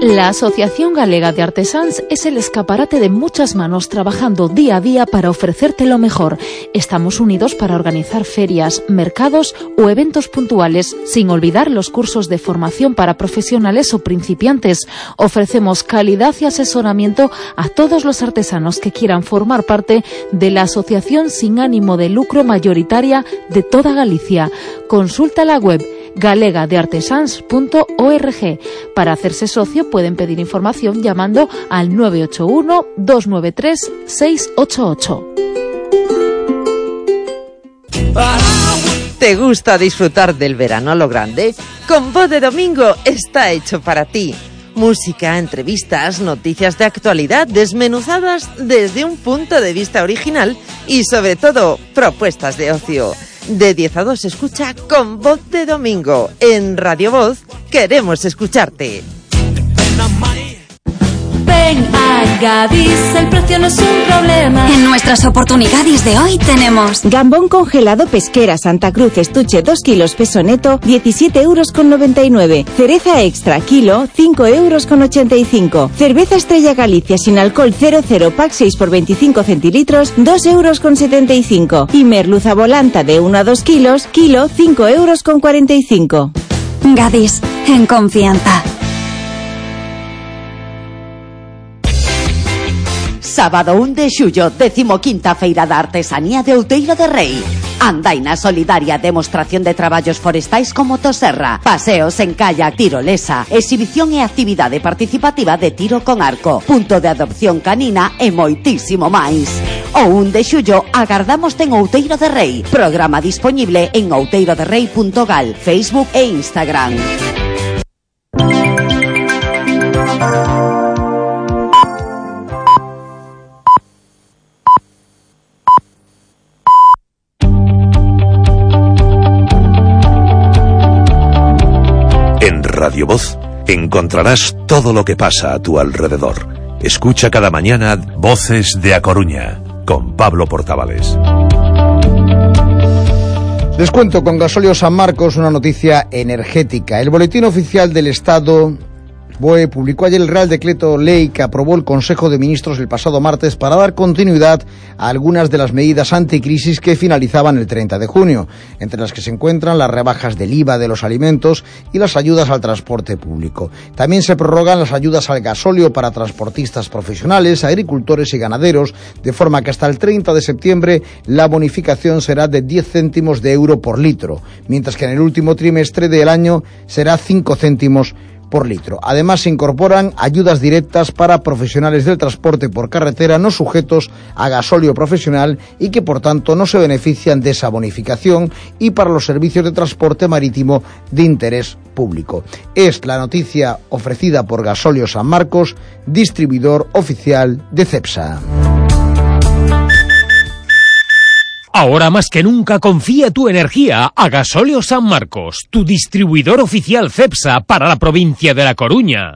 La Asociación Galega de Artesans es el escaparate de muchas manos trabajando día a día para ofrecerte lo mejor. Estamos unidos para organizar ferias, mercados o eventos puntuales, sin olvidar los cursos de formación para profesionales o principiantes. Ofrecemos calidad y asesoramiento a todos los artesanos que quieran formar parte de la asociación sin ánimo de lucro mayoritaria de toda Galicia. Consulta la web galegadeartesans.org. Para hacerse socio pueden pedir información llamando al 981 293 688. ¿Te gusta disfrutar del verano a lo grande? Con Voz de Domingo está hecho para ti. Música, entrevistas, noticias de actualidad desmenuzadas desde un punto de vista original y sobre todo propuestas de ocio. De 10 a 2 escucha con voz de domingo. En Radio Voz queremos escucharte. Ven a Gadis, el precio no es un problema. En nuestras oportunidades de hoy tenemos Gambón congelado pesquera Santa Cruz estuche 2 kilos peso neto 17 euros con 99. Cereza extra kilo 5 euros con 85. Cerveza Estrella Galicia sin alcohol 00 pack 6 por 25 centilitros 2 euros con 75. Y merluza volanta de 1 a 2 kilos kilo 5 euros con 45. Gadis, en confianza. Sábado 1 de xullo, 15ª Feira da Artesanía de Outeiro de Rei. Andaina solidaria, demostración de traballos forestais con motosserra, paseos en kayak, tirolesa, exhibición e actividade participativa de tiro con arco, punto de adopción canina e moitísimo máis. O 1 de xullo agardamos en Outeiro de Rei. Programa disponible en outeiroderrei.gal, Facebook e Instagram. En Radio Voz encontrarás todo lo que pasa a tu alrededor. Escucha cada mañana Voces de A Coruña con Pablo Portavales. Les cuento con Gasolio San Marcos una noticia energética. El boletín oficial del Estado BOE publicó ayer el Real Decreto Ley que aprobó el Consejo de Ministros el pasado martes para dar continuidad a algunas de las medidas anticrisis que finalizaban el 30 de junio, entre las que se encuentran las rebajas del IVA de los alimentos y las ayudas al transporte público. También se prorrogan las ayudas al gasóleo para transportistas profesionales, agricultores y ganaderos, de forma que hasta el 30 de septiembre la bonificación será de 10 céntimos de euro por litro, mientras que en el último trimestre del año será 5 céntimos por litro. Además, se incorporan ayudas directas para profesionales del transporte por carretera no sujetos a gasóleo profesional y que, por tanto, no se benefician de esa bonificación y para los servicios de transporte marítimo de interés público. Es la noticia ofrecida por Gasolio San Marcos, distribuidor oficial de CEPSA. Ahora más que nunca confía tu energía a Gasóleo San Marcos, tu distribuidor oficial CEPSA para la provincia de La Coruña.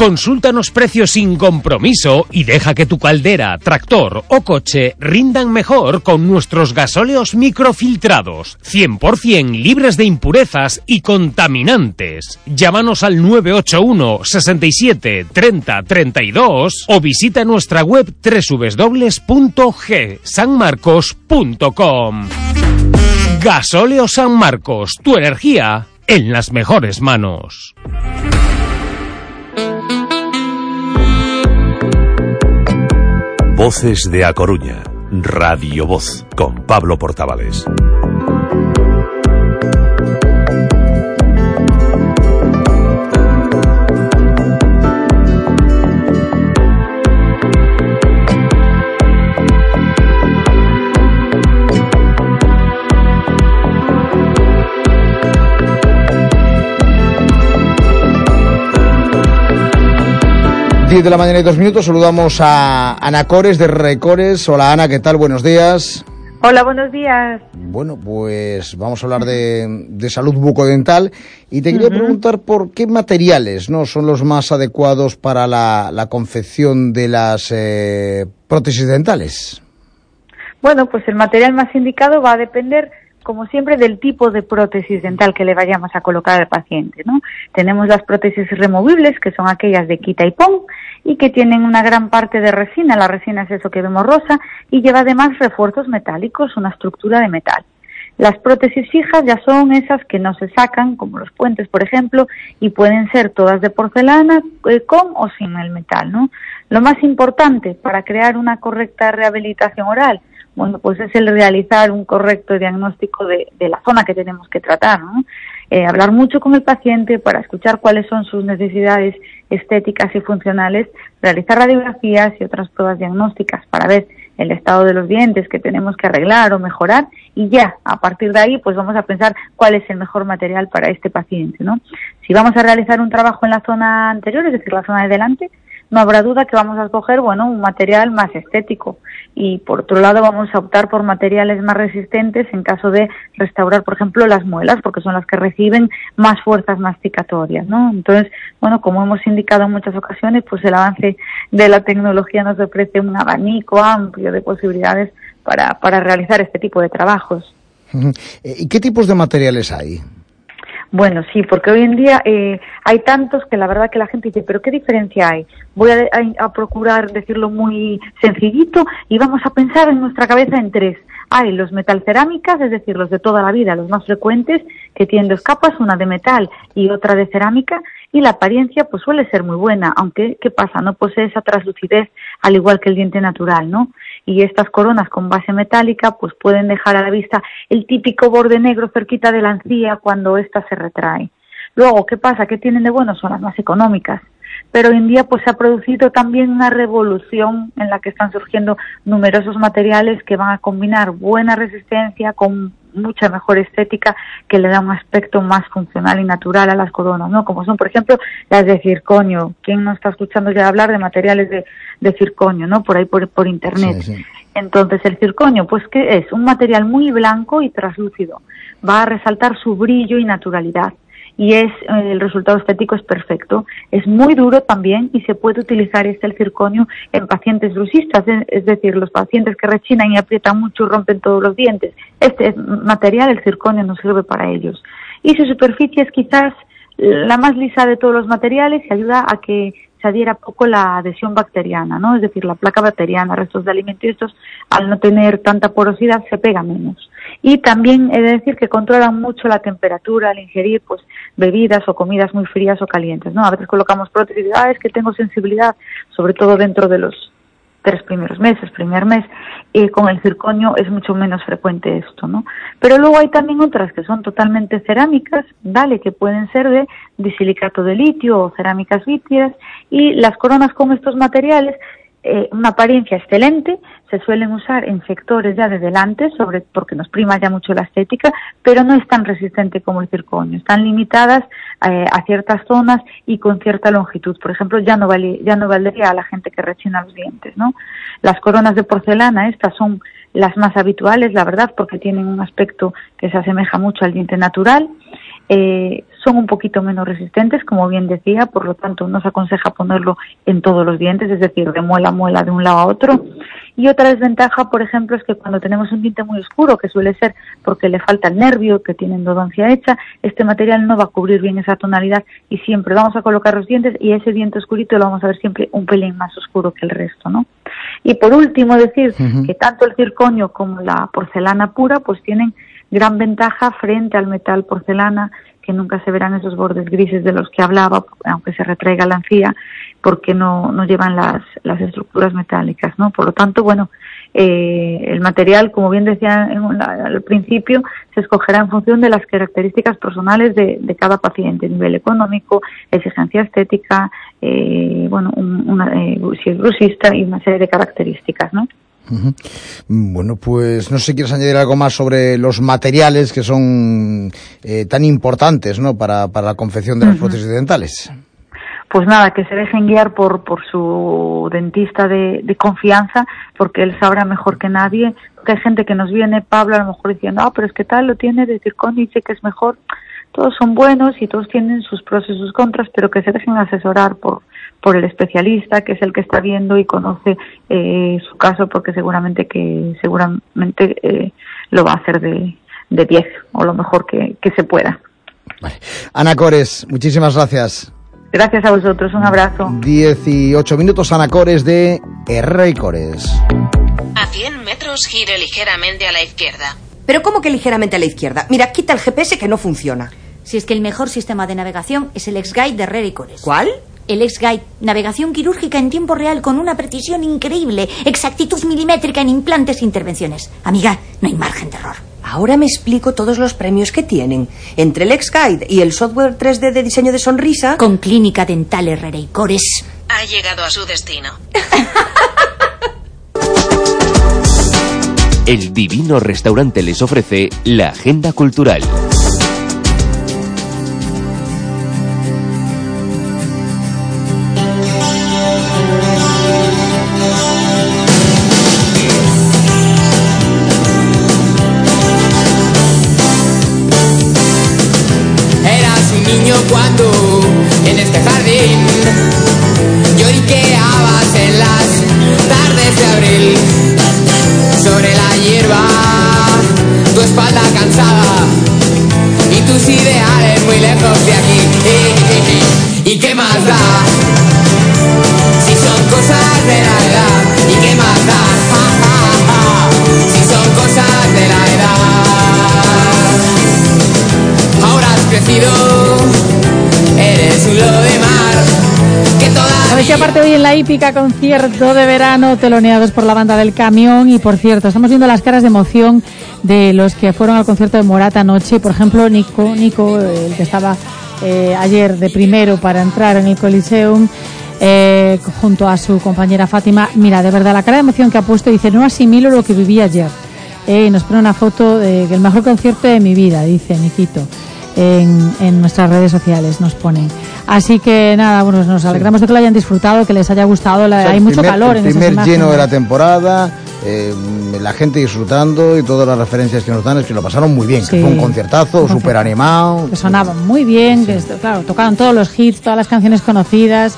Consúltanos precios sin compromiso y deja que tu caldera, tractor o coche rindan mejor con nuestros gasóleos microfiltrados, 100% libres de impurezas y contaminantes. Llámanos al 981 67 30 32 o visita nuestra web www.gsanmarcos.com. Gasóleo San Marcos, tu energía en las mejores manos. Voces de A Coruña, Radio Voz, con Pablo Portavales. Diez de la mañana y dos minutos, saludamos a Ana Cores de Recores. Hola Ana, ¿qué tal? Buenos días. Hola, buenos días. Bueno, pues vamos a hablar de, de salud bucodental y te quería preguntar por qué materiales no son los más adecuados para la, la confección de las eh, prótesis dentales. Bueno, pues el material más indicado va a depender, como siempre, del tipo de prótesis dental que le vayamos a colocar al paciente, ¿no? Tenemos las prótesis removibles, que son aquellas de quita y pon, y que tienen una gran parte de resina. La resina es eso que vemos rosa y lleva además refuerzos metálicos, una estructura de metal. Las prótesis fijas ya son esas que no se sacan, como los puentes, por ejemplo, y pueden ser todas de porcelana, eh, con o sin el metal, ¿no? Lo más importante para crear una correcta rehabilitación oral, bueno, pues es el realizar un correcto diagnóstico de, la zona que tenemos que tratar, ¿no? Eh, hablar mucho con el paciente para escuchar cuáles son sus necesidades estéticas y funcionales, realizar radiografías y otras pruebas diagnósticas para ver el estado de los dientes que tenemos que arreglar o mejorar y ya a partir de ahí pues vamos a pensar cuál es el mejor material para este paciente, ¿no? Si vamos a realizar un trabajo en la zona anterior, es decir, la zona de delante, no habrá duda que vamos a escoger, bueno, un material más estético y por otro lado vamos a optar por materiales más resistentes en caso de restaurar, por ejemplo, las muelas, porque son las que reciben más fuerzas masticatorias, ¿no? Entonces, bueno, como hemos indicado en muchas ocasiones, pues el avance de la tecnología nos ofrece un abanico amplio de posibilidades para, para realizar este tipo de trabajos. ¿Y qué tipos de materiales hay? Bueno, sí, porque hoy en día eh, hay tantos que la verdad que la gente dice, pero ¿qué diferencia hay? Voy a, a, procurar decirlo muy sencillito y vamos a pensar en nuestra cabeza en tres. Hay los metalcerámicas, es decir, los de toda la vida, los más frecuentes, que tienen dos capas, una de metal y otra de cerámica, y la apariencia pues suele ser muy buena, aunque ¿qué pasa? No posee esa translucidez al igual que el diente natural, ¿no? Y estas coronas con base metálica pues pueden dejar a la vista el típico borde negro cerquita de la encía cuando ésta se retrae. Luego, ¿qué pasa? ¿Qué tienen de bueno? Son las más económicas pero hoy en día pues se ha producido también una revolución en la que están surgiendo numerosos materiales que van a combinar buena resistencia con mucha mejor estética que le da un aspecto más funcional y natural a las coronas, ¿no? Como son, por ejemplo, las de circonio. ¿Quién no está escuchando ya hablar de materiales de, de circonio, ¿no? Por ahí, por, por internet. Entonces, el circonio, pues, que es? Un material muy blanco y traslúcido. Va a resaltar su brillo y naturalidad y es eh, el resultado estético es perfecto. Es muy duro también y se puede utilizar este el circonio en pacientes bruxistas, es decir, los pacientes que rechinan y aprietan mucho rompen todos los dientes. Este material, el circonio, no sirve para ellos. Y su superficie es quizás la más lisa de todos los materiales y ayuda a que se adhiera poco la adhesión bacteriana, ¿no? Es decir, la placa bacteriana, restos de alimentos, estos, al no tener tanta porosidad, se pega menos. Y también he de decir que controlan mucho la temperatura al ingerir, pues, bebidas o comidas muy frías o calientes, ¿no? A veces colocamos prótesis y ah, es que tengo sensibilidad, sobre todo dentro de los tres primeros meses, primer mes, y con el circonio es mucho menos frecuente esto, ¿no? Pero luego hay también otras que son totalmente cerámicas, dale, que pueden ser de disilicato de litio o cerámicas vítreas, y las coronas con estos materiales eh, una apariencia excelente, se suelen usar en sectores ya de delante, sobre, porque nos prima ya mucho la estética, pero no es tan resistente como el circonio. Están limitadas eh, a ciertas zonas y con cierta longitud. Por ejemplo, ya no, vale, ya no valdría a la gente que rechina los dientes, ¿no? Las coronas de porcelana, estas son las más habituales, la verdad, porque tienen un aspecto que se asemeja mucho al diente natural eh, son un poquito menos resistentes, como bien decía, por lo tanto no se aconseja ponerlo en todos los dientes, es decir, de muela a muela de un lado a otro. Y otra desventaja, por ejemplo, es que cuando tenemos un diente muy oscuro, que suele ser porque le falta el nervio, que tiene endodoncia hecha, este material no va a cubrir bien esa tonalidad y siempre vamos a colocar los dientes y ese diente oscurito lo vamos a ver siempre un pelín más oscuro que el resto, ¿no? Y por último, decir que tanto el circonio como la porcelana pura, pues tienen gran ventaja frente al metal porcelana, que nunca se verán esos bordes grises de los que hablaba, aunque se retraiga la encía, porque no, no llevan las, las estructuras metálicas, ¿no? Por lo tanto, bueno, eh, el material, como bien decía al principio, se escogerá en función de las características personales de, de cada paciente, nivel económico, exigencia estética, eh, bueno, una, eh, si es grosista y una serie de características, ¿no? Bueno, pues no sé si quieres añadir algo más sobre los materiales que son eh, tan importantes ¿no? para, para la confección de las prótesis dentales. Pues nada, que se dejen guiar por, por su dentista de, de confianza, porque él sabrá mejor que nadie. Porque hay gente que nos viene, Pablo, a lo mejor diciendo, ah, pero es que tal lo tiene de circonio y dice que es mejor. Todos son buenos y todos tienen sus pros y sus contras, pero que se dejen asesorar por, por el especialista que es el que está viendo y conoce eh, su caso porque seguramente que seguramente eh, lo va a hacer de, de 10 o lo mejor que, que se pueda. Ana Cores, muchísimas gracias. Gracias a vosotros, un abrazo. 18 minutos, Ana Cores de Herrey Cores. A 100 metros gire ligeramente a la izquierda. ¿Pero cómo que ligeramente a la izquierda? Mira, quita el GPS que no funciona. Si es que el mejor sistema de navegación es el X-Guide de Herrera y Cores. ¿Cuál? El X-Guide, navegación quirúrgica en tiempo real con una precisión increíble, exactitud milimétrica en implantes e intervenciones. Amiga, no hay margen de error. Ahora me explico todos los premios que tienen. Entre el X-Guide y el software 3D de diseño de sonrisa... Con Clínica Dental Herrera y Cores. Ha llegado a su destino. El Divino Restaurante les ofrece la agenda cultural. Hoy en la hípica concierto de verano teloneados por la banda del camión y por cierto, estamos viendo las caras de emoción de los que fueron al concierto de Morata anoche, por ejemplo, Nico, Nico, el que estaba eh, ayer de primero para entrar en el Coliseum, eh, junto a su compañera Fátima. Mira, de verdad, la cara de emoción que ha puesto dice, no asimilo lo que viví ayer. Eh, y nos pone una foto de que el mejor concierto de mi vida, dice Niquito. En, en nuestras redes sociales nos ponen. Así que nada, bueno, nos alegramos de que lo hayan disfrutado, que les haya gustado. la- O sea, hay el mucho primer- calor el en esas primer lleno de la temporada, eh, la gente disfrutando y todas las referencias que nos dan es que lo pasaron muy bien, Sí. que fue un conciertazo, súper animado. que sonaban muy bien, que claro, tocaron todos los hits, todas las canciones conocidas,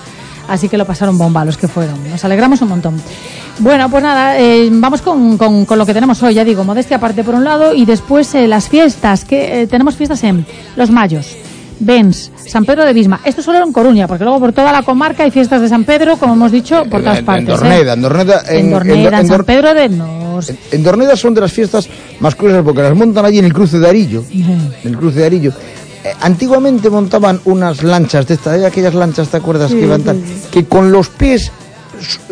así que lo pasaron bomba los que fueron. Nos alegramos un montón. Bueno, pues nada, eh, vamos con, con- con lo que tenemos hoy, ya digo, modestia aparte por un lado y después eh, las fiestas, que eh, tenemos fiestas en Los Mayos. Bens, San Pedro de Bisma. Esto solo en Coruña, porque luego por toda la comarca hay fiestas de San Pedro, como hemos dicho, por todas en, partes. en ¿eh? Dorneda, en Dorneda, En Dorneda, en San Pedro de Nos. en Dorneda son de las fiestas más curiosas porque las montan allí en el cruce de Arillo, en el cruce de Arillo. Eh, antiguamente montaban unas lanchas de estas, aquellas lanchas, ¿te acuerdas Sí, que iban tal? Que con los pies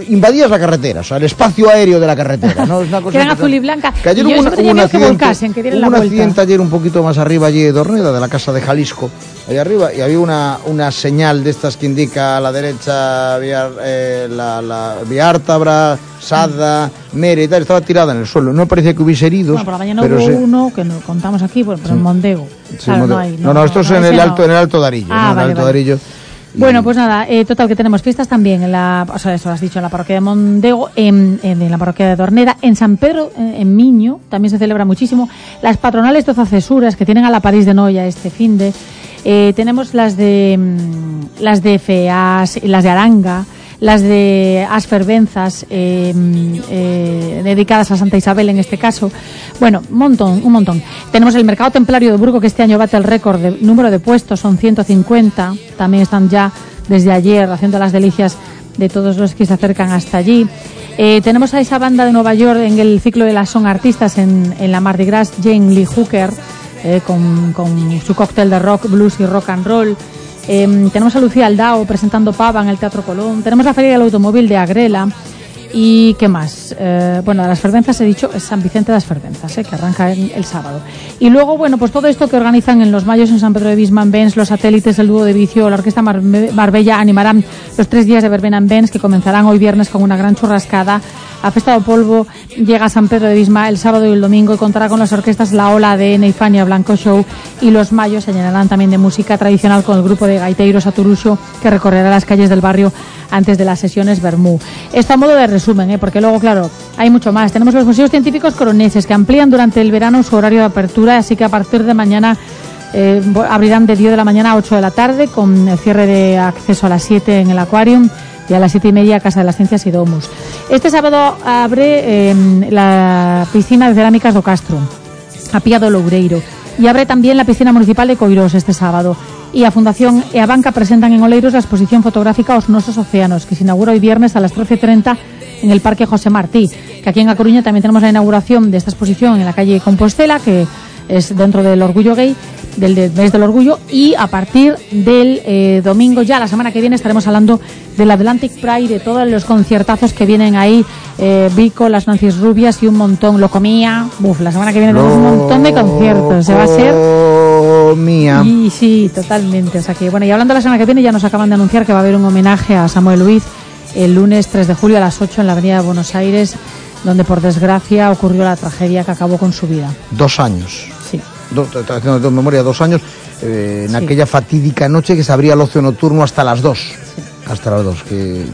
invadías la carretera, o sea, el espacio aéreo de la carretera, ¿no? Es una cosa Que eran azul y blanca. Que ayer y yo hubo, eso una- tenía hubo un que accidente, volcasen, que dieran hubo la un vuelta. accidente ayer un poquito más arriba allí de Dorneda, de la casa de Jalisco, allá arriba, y había una, una señal de estas que indica a la derecha vía, eh, la, la vía Ártabra, Sada, Mere y tal, estaba tirada en el suelo. No parecía que hubiese heridos, Bueno, por la mañana pero hubo uno que nos contamos aquí, en Mondego. Sí, Claro, Mode- no, hay, no, no, esto es en el no. alto, en el alto de Arillo, Ah, el alto de vale. Arillo. Bueno, pues nada, eh, total que tenemos fiestas también en la, o sea, eso lo has dicho, en la parroquia de Mondego, en, en- en la parroquia de Dorneda, en San Pedro, eh, en Miño, también se celebra muchísimo. Las patronales dozacesuras que tienen a la París de Noia este fin de, eh, tenemos las de mm, las de Feas, las de Aranga, las de Asfervenzas, eh, eh, dedicadas a Santa Isabel en este caso. Bueno, un montón, un montón. Tenemos el Mercado Templario de Burgo que este año bate el récord de número de puestos, son 150. También están ya desde ayer haciendo las delicias de todos los que se acercan hasta allí. Eh, tenemos a esa banda de Nueva York en el ciclo de las Son Artistas en, en la Mardi Gras, Jane Lee Hooker, con su cóctel de rock, blues y rock and roll. Eh, tenemos a Lucía Aldao presentando Pava en el Teatro Colón. Tenemos la Feria del Automóvil de Agrela. ¿Y qué más? Eh, bueno, de las fervenzas he dicho, es San Vicente de las Fervenzas, eh, que arranca el sábado. Y luego, bueno, pues todo esto que organizan en los Mayos en San Pedro de Bisman, Benz, los satélites, el dúo de vicio, la Orquesta Marbe- Marbella animarán los tres días de verbena en Benz, que comenzarán hoy viernes con una gran churrascada. A Festa do Polvo llega a San Pedro de Bisma el sábado y el domingo y contará con las orquestas La Ola, ADN y Fania Blanco Show. Y los Mayos se llenarán también de música tradicional con el grupo de gaiteiros Aturucho, que recorrerá las calles del barrio antes de las sesiones Bermú. Esto a modo de ¿eh? porque luego, claro, hay mucho más. Tenemos los museos científicos coroneses que amplían durante el verano su horario de apertura, así que a partir de mañana eh, abrirán de 10 de la mañana a 8 de la tarde, con el cierre de acceso a las 7 en el Aquarium y a las 7 y media Casa de las Ciencias y Domus. Este sábado abre eh, la piscina de cerámicas do Castro a Pía do Loureiro. Y abre también la piscina municipal de Coirós este sábado. Y a Fundación e presentan en Oleiros la exposición fotográfica Os Nosos Océanos, que se inaugura hoy viernes a las 13.30 en el Parque José Martí. Que aquí en A Coruña también tenemos la inauguración de esta exposición en la calle Compostela, que es dentro del Orgullo Gay, del mes del Orgullo. Y a partir del eh, domingo, ya la semana que viene, estaremos hablando del Atlantic Pride, de todos los conciertazos que vienen ahí. Eh, Vico, las Nancy's Rubias y un montón. Lo comía. Uf, la semana que viene tenemos un montón de conciertos. Se va a ser mía. y sí, totalmente. O sea que, bueno, y hablando de la semana que viene, ya nos acaban de anunciar que va a haber un homenaje a Samuel Luiz el lunes 3 de julio a las 8 en la Avenida de Buenos Aires, donde por desgracia ocurrió la tragedia que acabó con su vida. Dos años. Sí. Do- haciendo de memoria, dos años, eh, en Sí. aquella fatídica noche que se abría el ocio nocturno hasta las dos. Hasta las dos, que,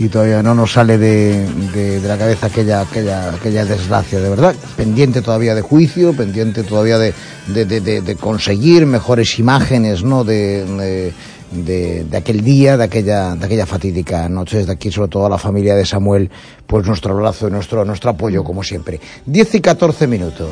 y todavía no nos sale de, de- de la cabeza aquella, aquella, aquella desgracia, de verdad. Pendiente todavía de juicio, pendiente todavía de- de conseguir mejores imágenes, ¿no? De, de, aquel día, de aquella, de aquella fatídica noche. Desde aquí, sobre todo a la familia de Samuel, pues nuestro abrazo nuestro, nuestro apoyo, como siempre. 10 y 14 minutos.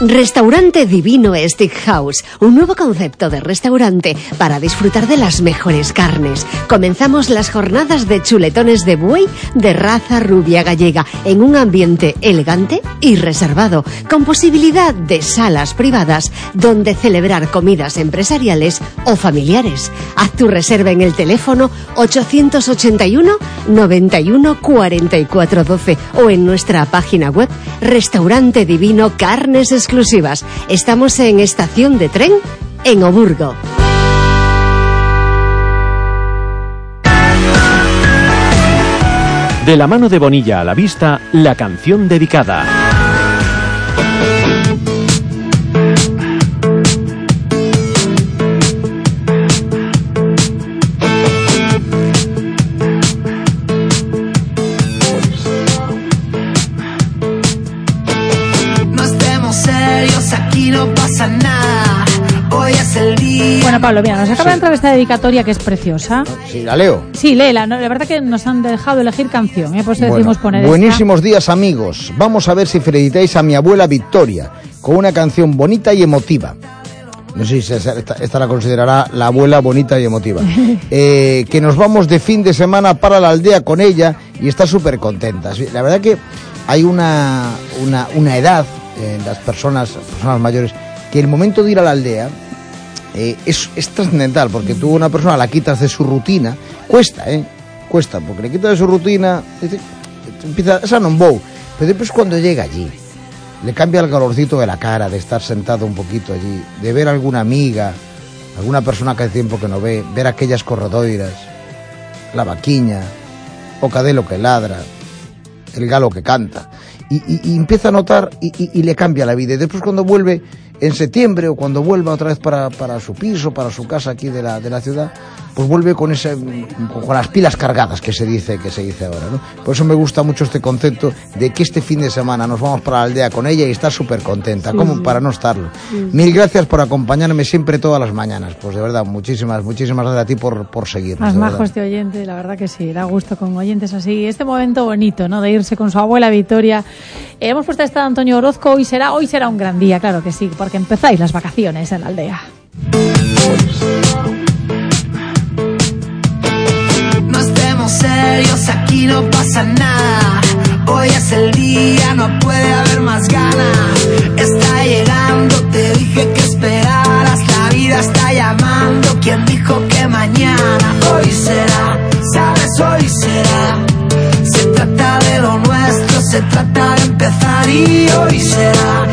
Restaurante Divino Steakhouse, un nuevo concepto de restaurante para disfrutar de las mejores carnes. Comenzamos las jornadas de chuletones de buey de raza rubia gallega en un ambiente elegante y reservado, con posibilidad de salas privadas donde celebrar comidas empresariales o familiares. Haz tu reserva en el teléfono 881 91 44 12 o en nuestra página web Restaurante Divino Carnes exclusivas. Estamos en estación de tren en Oburgo. De la mano de Bonilla a la vista, la canción dedicada. Estemos serios, aquí no pasa nada. Hoy es el día. Bueno, Pablo, mira, nos acaba de entrar esta dedicatoria que es preciosa. Sí, la leo. Sí, léela. ¿no? La verdad que nos han dejado elegir canción, ¿eh? Pues decidimos Bueno, poner esta. buenísimos días amigos. Vamos a ver si felicitáis a mi abuela Victoria con una canción bonita y emotiva. No sé si esta, esta la considerará la abuela bonita y emotiva. Eh, que nos vamos de fin de semana para la aldea con ella y está súper contenta. La verdad que hay una, una, una edad las personas, personas mayores que el momento de ir a la aldea eh, es, es trascendental porque tú a una persona la quitas de su rutina, cuesta, ¿eh? Cuesta, porque le quitas de su rutina, dice, empieza, esa non vou, pero después cuando llega allí, le cambia el calorcito de la cara, de estar sentado un poquito allí, de ver alguna amiga, alguna persona que hace tiempo que no ve, ver aquellas corredoiras, la vaquiña, o cadelo que ladra, el galo que canta, y, y- y empieza a notar y, le cambia la vida. Y después cuando vuelve en septiembre o cuando vuelva otra vez para, para su piso, para su casa aquí de la, de la ciudad, pues vuelve con ese con las pilas cargadas que se dice que se dice ahora, ¿no? Por eso me gusta mucho este concepto de que este fin de semana nos vamos para la aldea con ella y está súper contenta, Sí, como sí. para no estarlo. Sí. Mil gracias por acompañarme siempre todas las mañanas. Pues de verdad, muchísimas, muchísimas gracias a ti por, por seguirnos. Más de majo verdad. este oyente, la verdad que sí, da gusto con oyentes así. Este momento bonito, ¿no? De irse con su abuela Victoria. Eh, hemos puesto esta de Antonio Orozco, hoy será, hoy será un gran día, claro que sí, porque empezáis las vacaciones en la aldea. Serios, aquí no pasa nada. Hoy es el día, no puede haber más ganas. Está llegando, te dije que esperaras. La vida está llamando. ¿Quién dijo que mañana? Hoy será, sabes, hoy será. Se trata de lo nuestro, se trata de empezar y hoy será.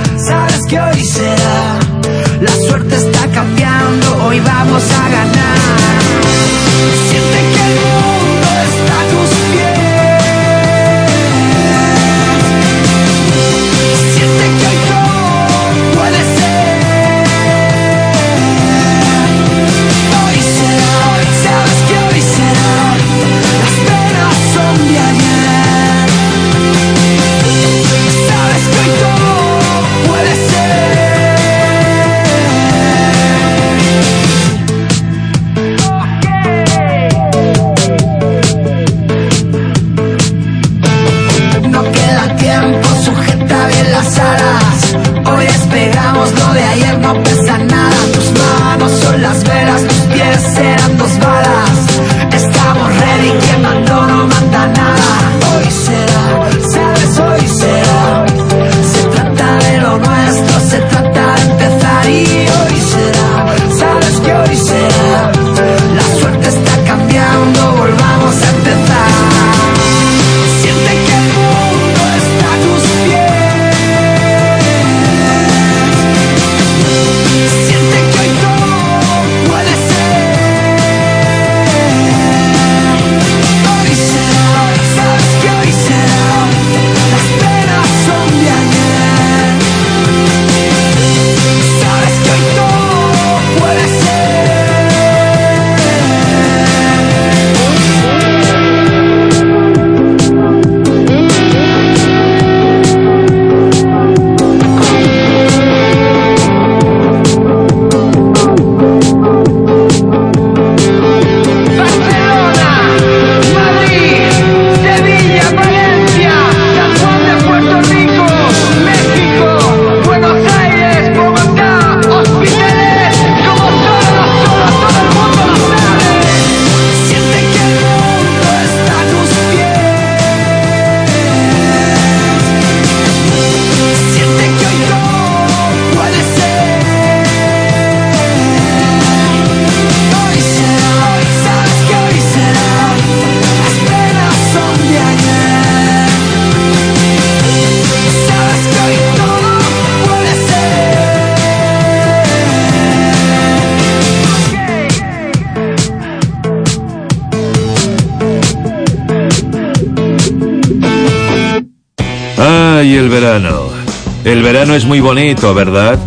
El verano es muy bonito, ¿verdad?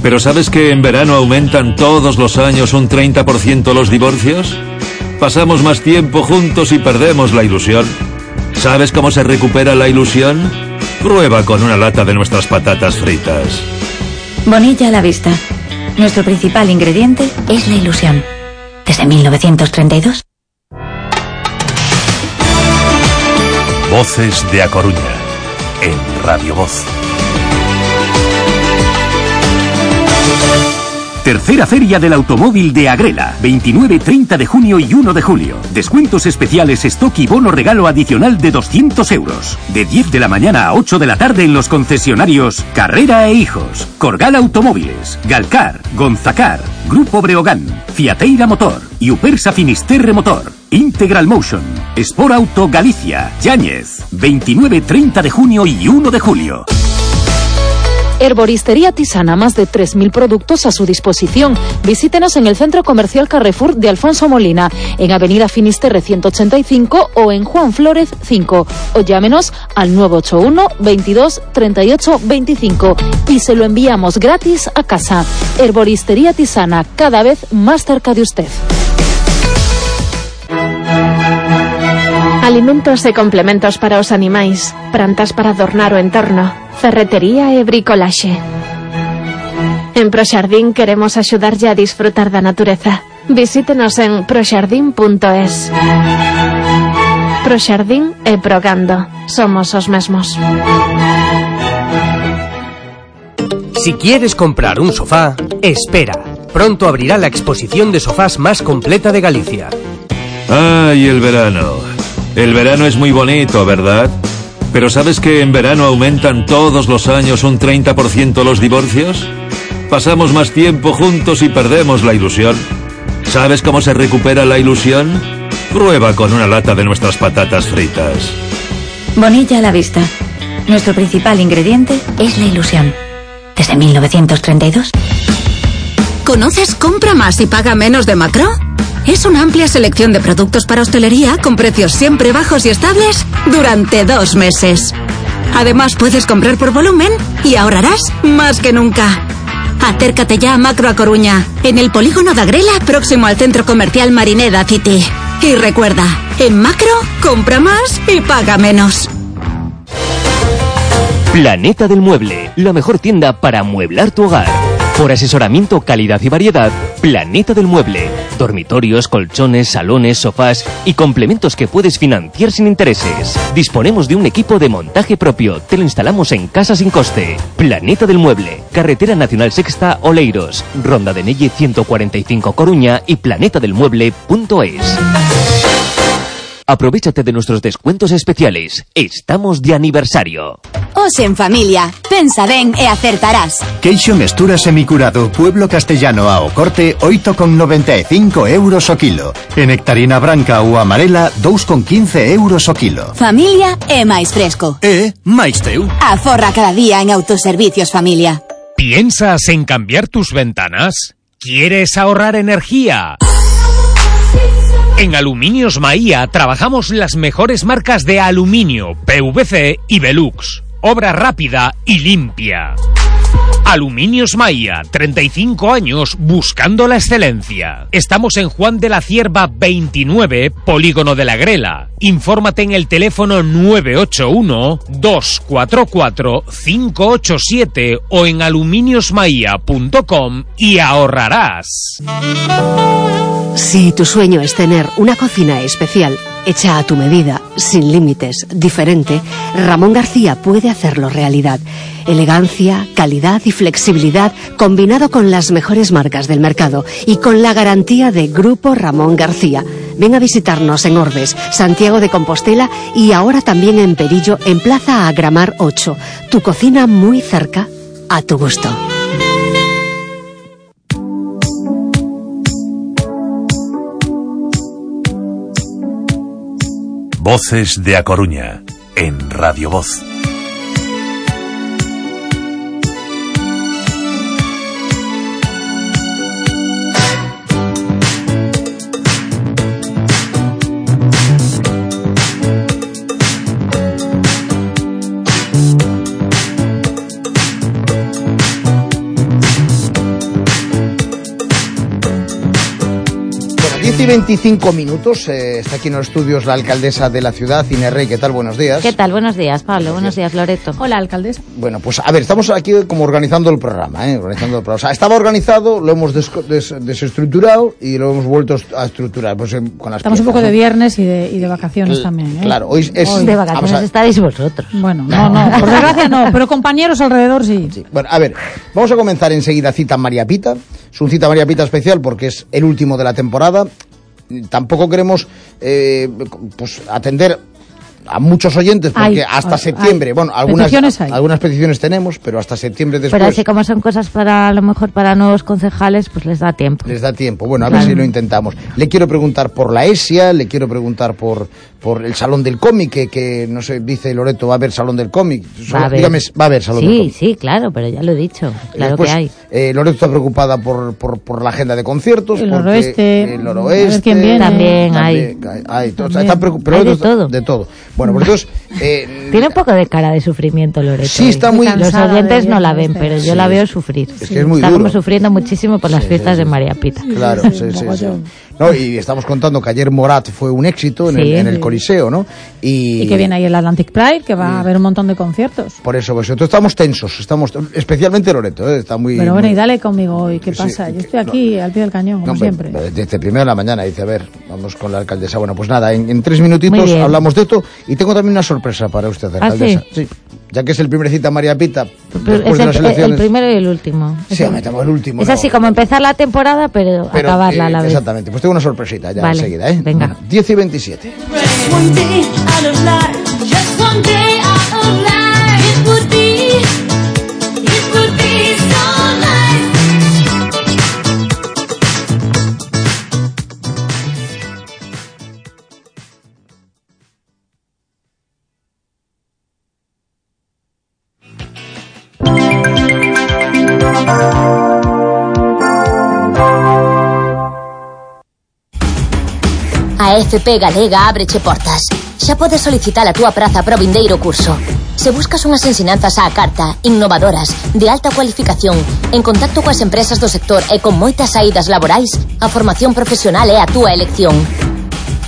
Pero ¿sabes que en verano aumentan todos los años un 30% los divorcios? Pasamos más tiempo juntos y perdemos la ilusión. ¿Sabes cómo se recupera la ilusión? Prueba con una lata de nuestras patatas fritas. Bonilla a la vista. Nuestro principal ingrediente es la ilusión. Desde 1932. Voces de A Coruña, en Radio Voz. Tercera Feria del Automóvil de Agrela, 29, 30 de junio y 1 de julio. Descuentos especiales, stock y bono regalo adicional de 200 euros. De 10 de la mañana a 8 de la tarde en los concesionarios Carrera e Hijos, Corgal Automóviles, Galcar, Gonzacar, Grupo Breogán, Fiateira Motor Upersa Finisterre Motor. Integral Motion, Sport Auto Galicia, Yáñez, 29, 30 de junio y 1 de julio. Herboristería Tisana, más de 3.000 productos a su disposición. Visítenos en el Centro Comercial Carrefour de Alfonso Molina, en Avenida Finisterre 185 o en Juan Flórez 5. O llámenos al 981 22 38 25 y se lo enviamos gratis a casa. Herboristería Tisana, cada vez más cerca de usted. Alimentos e complementos para os animais, plantas para adornar o entorno, ferretería e bricolaxe. En Proxardín queremos axudarlle a disfrutar da natureza. Visítenos en proxardín.es. Proxardín e Progando. Somos os mesmos. Si quieres comprar un sofá, espera. Pronto abrirá la exposición de sofás más completa de Galicia. ¡Ay, el verano! El verano es muy bonito, ¿verdad? Pero ¿sabes que en verano aumentan todos los años un 30% los divorcios? Pasamos más tiempo juntos y perdemos la ilusión. ¿Sabes cómo se recupera la ilusión? Prueba con una lata de nuestras patatas fritas. Bonilla a la vista. Nuestro principal ingrediente es la ilusión. Desde 1932. ¿Conoces Compra Más y Paga Menos de Macro? Es una amplia selección de productos para hostelería con precios siempre bajos y estables durante dos meses. Además, puedes comprar por volumen y ahorrarás más que nunca. Acércate ya a Macro a Coruña, en el polígono de Agrela, próximo al centro comercial Marineda City. Y recuerda, en Macro, compra más y paga menos. Planeta del Mueble, la mejor tienda para amueblar tu hogar. Por asesoramiento, calidad y variedad, Planeta del Mueble. Dormitorios, colchones, salones, sofás y complementos que puedes financiar sin intereses. Disponemos de un equipo de montaje propio. Te lo instalamos en casa sin coste. Planeta del Mueble. Carretera Nacional Sexta Oleiros. Ronda de Nelle 145 Coruña y planetadelmueble.es. Aprovechate de nuestros descuentos especiales. Estamos de aniversario. Os en familia, pensa ben e acertarás. Queixo mestura semicurado Pueblo Castellano ao corte 8,95 euros o kilo. E nectarina branca ou amarela 2,15 euros o kilo. Familia é máis fresco. E máis teu. Aforra cada día en Autoservicios Familia. ¿Piensas en cambiar tus ventanas? ¿Quieres ahorrar energía? En Aluminios Maía trabajamos las mejores marcas de aluminio, PVC y Velux. Obra rápida y limpia. Aluminios Maía, 35 años buscando la excelencia. Estamos en Juan de la Cierva 29, Polígono de la Grela. Infórmate en el teléfono 981-244-587 o en aluminiosmaia.com y ahorrarás. Si tu sueño es tener una cocina especial, hecha a tu medida, sin límites, diferente, Ramón García puede hacerlo realidad. Elegancia, calidad y flexibilidad combinado con las mejores marcas del mercado y con la garantía de Grupo Ramón García. Ven a visitarnos en Orbes, Santiago de Compostela y ahora también en Perillo, en Plaza Agramar 8. Tu cocina muy cerca, a tu gusto. Voces de A Coruña, en Radio Voz. Y 25 minutos, eh, está aquí en los estudios la alcaldesa de la ciudad, Inés Rey. ¿Qué tal? Buenos días. ¿Qué tal? Buenos días, Pablo. Buenos días, Loreto. Hola, alcaldesa. Bueno, pues a ver, estamos aquí como organizando el programa, ¿eh? Organizando el programa. O sea, estaba organizado, lo hemos des- des- desestructurado y lo hemos vuelto a estructurar. Pues, con las Estamos un poco de viernes y de, y de vacaciones también. ¿eh? claro, hoy es- Hoy. De vacaciones a- estáis vosotros. Bueno, no, no, por desgracia no, pero compañeros alrededor sí. Bueno, a ver, vamos a comenzar enseguida Cita María Pita. Es un Cita María Pita especial porque es el último de la temporada. Tampoco queremos eh, pues atender a muchos oyentes porque Hay, hasta hay, septiembre, hay. bueno, algunas Peticiones algunas peticiones tenemos, pero hasta septiembre después Pero así como son cosas para, a lo mejor, para nuevos concejales, pues les da tiempo. les da tiempo. Bueno, a ver si lo intentamos. Le quiero preguntar por la ESIA, le quiero preguntar por, por el Salón del Cómic, que, que no sé, dice Loreto, va a haber Salón del Cómic. Va a haber. Dígame, va a haber Salón del Sí, Cómic. sí, claro, pero ya lo he dicho. Claro Después, que hay. eh, Loreto está preocupada por, por, por la agenda de conciertos. El noroeste, El a noroeste. quién viene. También hay. hay, todo- También. está pero Hay de está- todo. De todo. Bueno, pues entonces. eh, Tiene un poco de cara de sufrimiento, Loreto. Sí, está muy- Los oyentes no la ven, pero yo Sí. la veo sufrir. Es que es muy está duro. como sufriendo muchísimo por las Sí, fiestas sí, de sí. María Pita. Claro, sí, sí, sí. No, y estamos contando que ayer Morat fue un éxito en, el, Sí. en el Coliseo, ¿no? Y, Y que viene ahí el Atlantic Pride, que va a haber un montón de conciertos. Por eso, pues nosotros estamos tensos, estamos especialmente Loreto, ¿eh? está muy. Pero bueno, muy- y dale conmigo hoy, ¿qué Sí, pasa? Yo estoy aquí al pie del cañón, como No, siempre. Desde primero de la mañana dice, a ver, vamos con la alcaldesa. Bueno, pues nada, en, en tres minutitos hablamos de esto y tengo también una sorpresa para usted, ¿Ah, alcaldesa. sí? Ya que es el primer cita María Pita, Pero es de el, las el primero y el último. Sí, metemos el último. Es ¿no? así como empezar la temporada, pero, Pero, acabarla a eh, la vez. Exactamente, pues tengo una sorpresita ya Vale, enseguida, ¿eh? venga. 10 y 27. FP Galega ábreche portas. Xa podes solicitar a túa praza para o vindeiro curso. Se buscas unhas ensinanzas á carta, innovadoras, de alta cualificación, en contacto coas empresas do sector e con moitas saídas laborais, a formación profesional é a túa elección.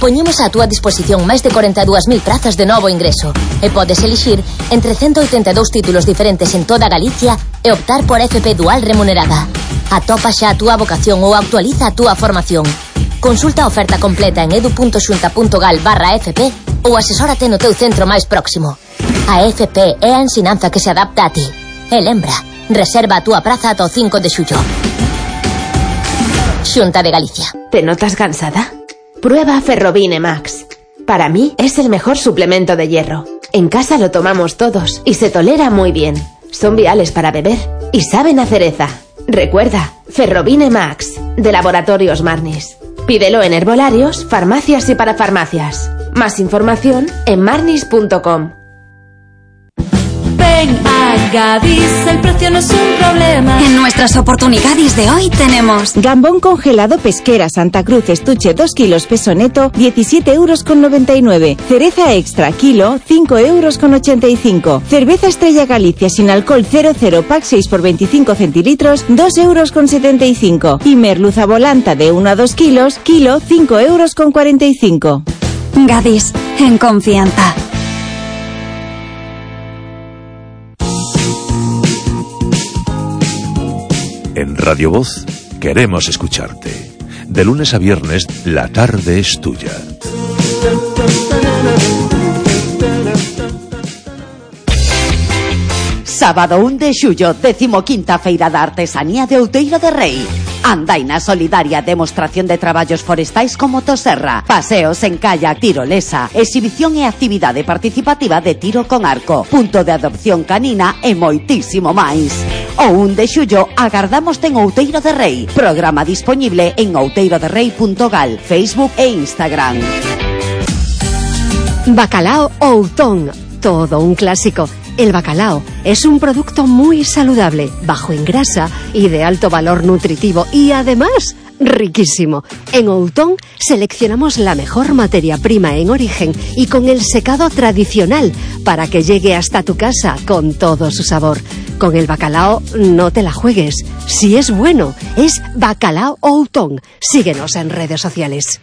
Poñemos á túa disposición máis de 42.000 prazas de novo ingreso e podes elixir entre 182 títulos diferentes en toda Galicia e optar por FP dual remunerada. Atopa xa a túa vocación ou actualiza a túa formación. Consulta oferta completa en edu.xunta.gal barra FP ou asesórate no teu centro máis próximo. A FP é a ensinanza que se adapta a ti. E lembra, reserva a túa praza ata o 5 de xullo. Xunta de Galicia. ¿Te notas cansada? Prueba Ferrobine Max. Para mí es el mejor suplemento de hierro. En casa lo tomamos todos y se tolera muy bien. Son viales para beber y saben a cereza. Recuerda, Ferrobine Max, de Laboratorios Marnis. Pídelo en herbolarios, farmacias y para farmacias. Más información en marnis.com. Ven a Gadis, el precio no es un problema. En nuestras oportunidades de hoy tenemos Gambón congelado pesquera Santa Cruz estuche 2 kilos peso neto 17 euros con 99. Cereza extra kilo 5 euros con 85. Cerveza Estrella Galicia sin alcohol 00 pack 6 por 25 centilitros 2 euros con 75. Y merluza volanta de 1 a 2 kilos kilo 5 euros con 45. Gadis, en confianza. En Radio Voz queremos escucharte. De lunes a viernes, la tarde es tuya. Sábado 1 de xullo, 15ª Feira da Artesanía de Outeiro de Rei. Andaina solidaria, demostración de traballos forestais con motosserra, paseos en kayak, tirolesa, exhibición e actividade participativa de tiro con arco, punto de adopción canina e moitísimo máis. O 1 de xullo agardamos en Outeiro de Rei. Programa disponible en outeiroderrei.gal, Facebook e Instagram. Bacalao Outón, todo un clásico. El bacalao es un producto muy saludable, bajo en grasa y de alto valor nutritivo y además riquísimo. En Outón seleccionamos la mejor materia prima en origen y con el secado tradicional para que llegue hasta tu casa con todo su sabor. Con el bacalao no te la juegues. Si es bueno, es Bacalao Outón. Síguenos en redes sociales.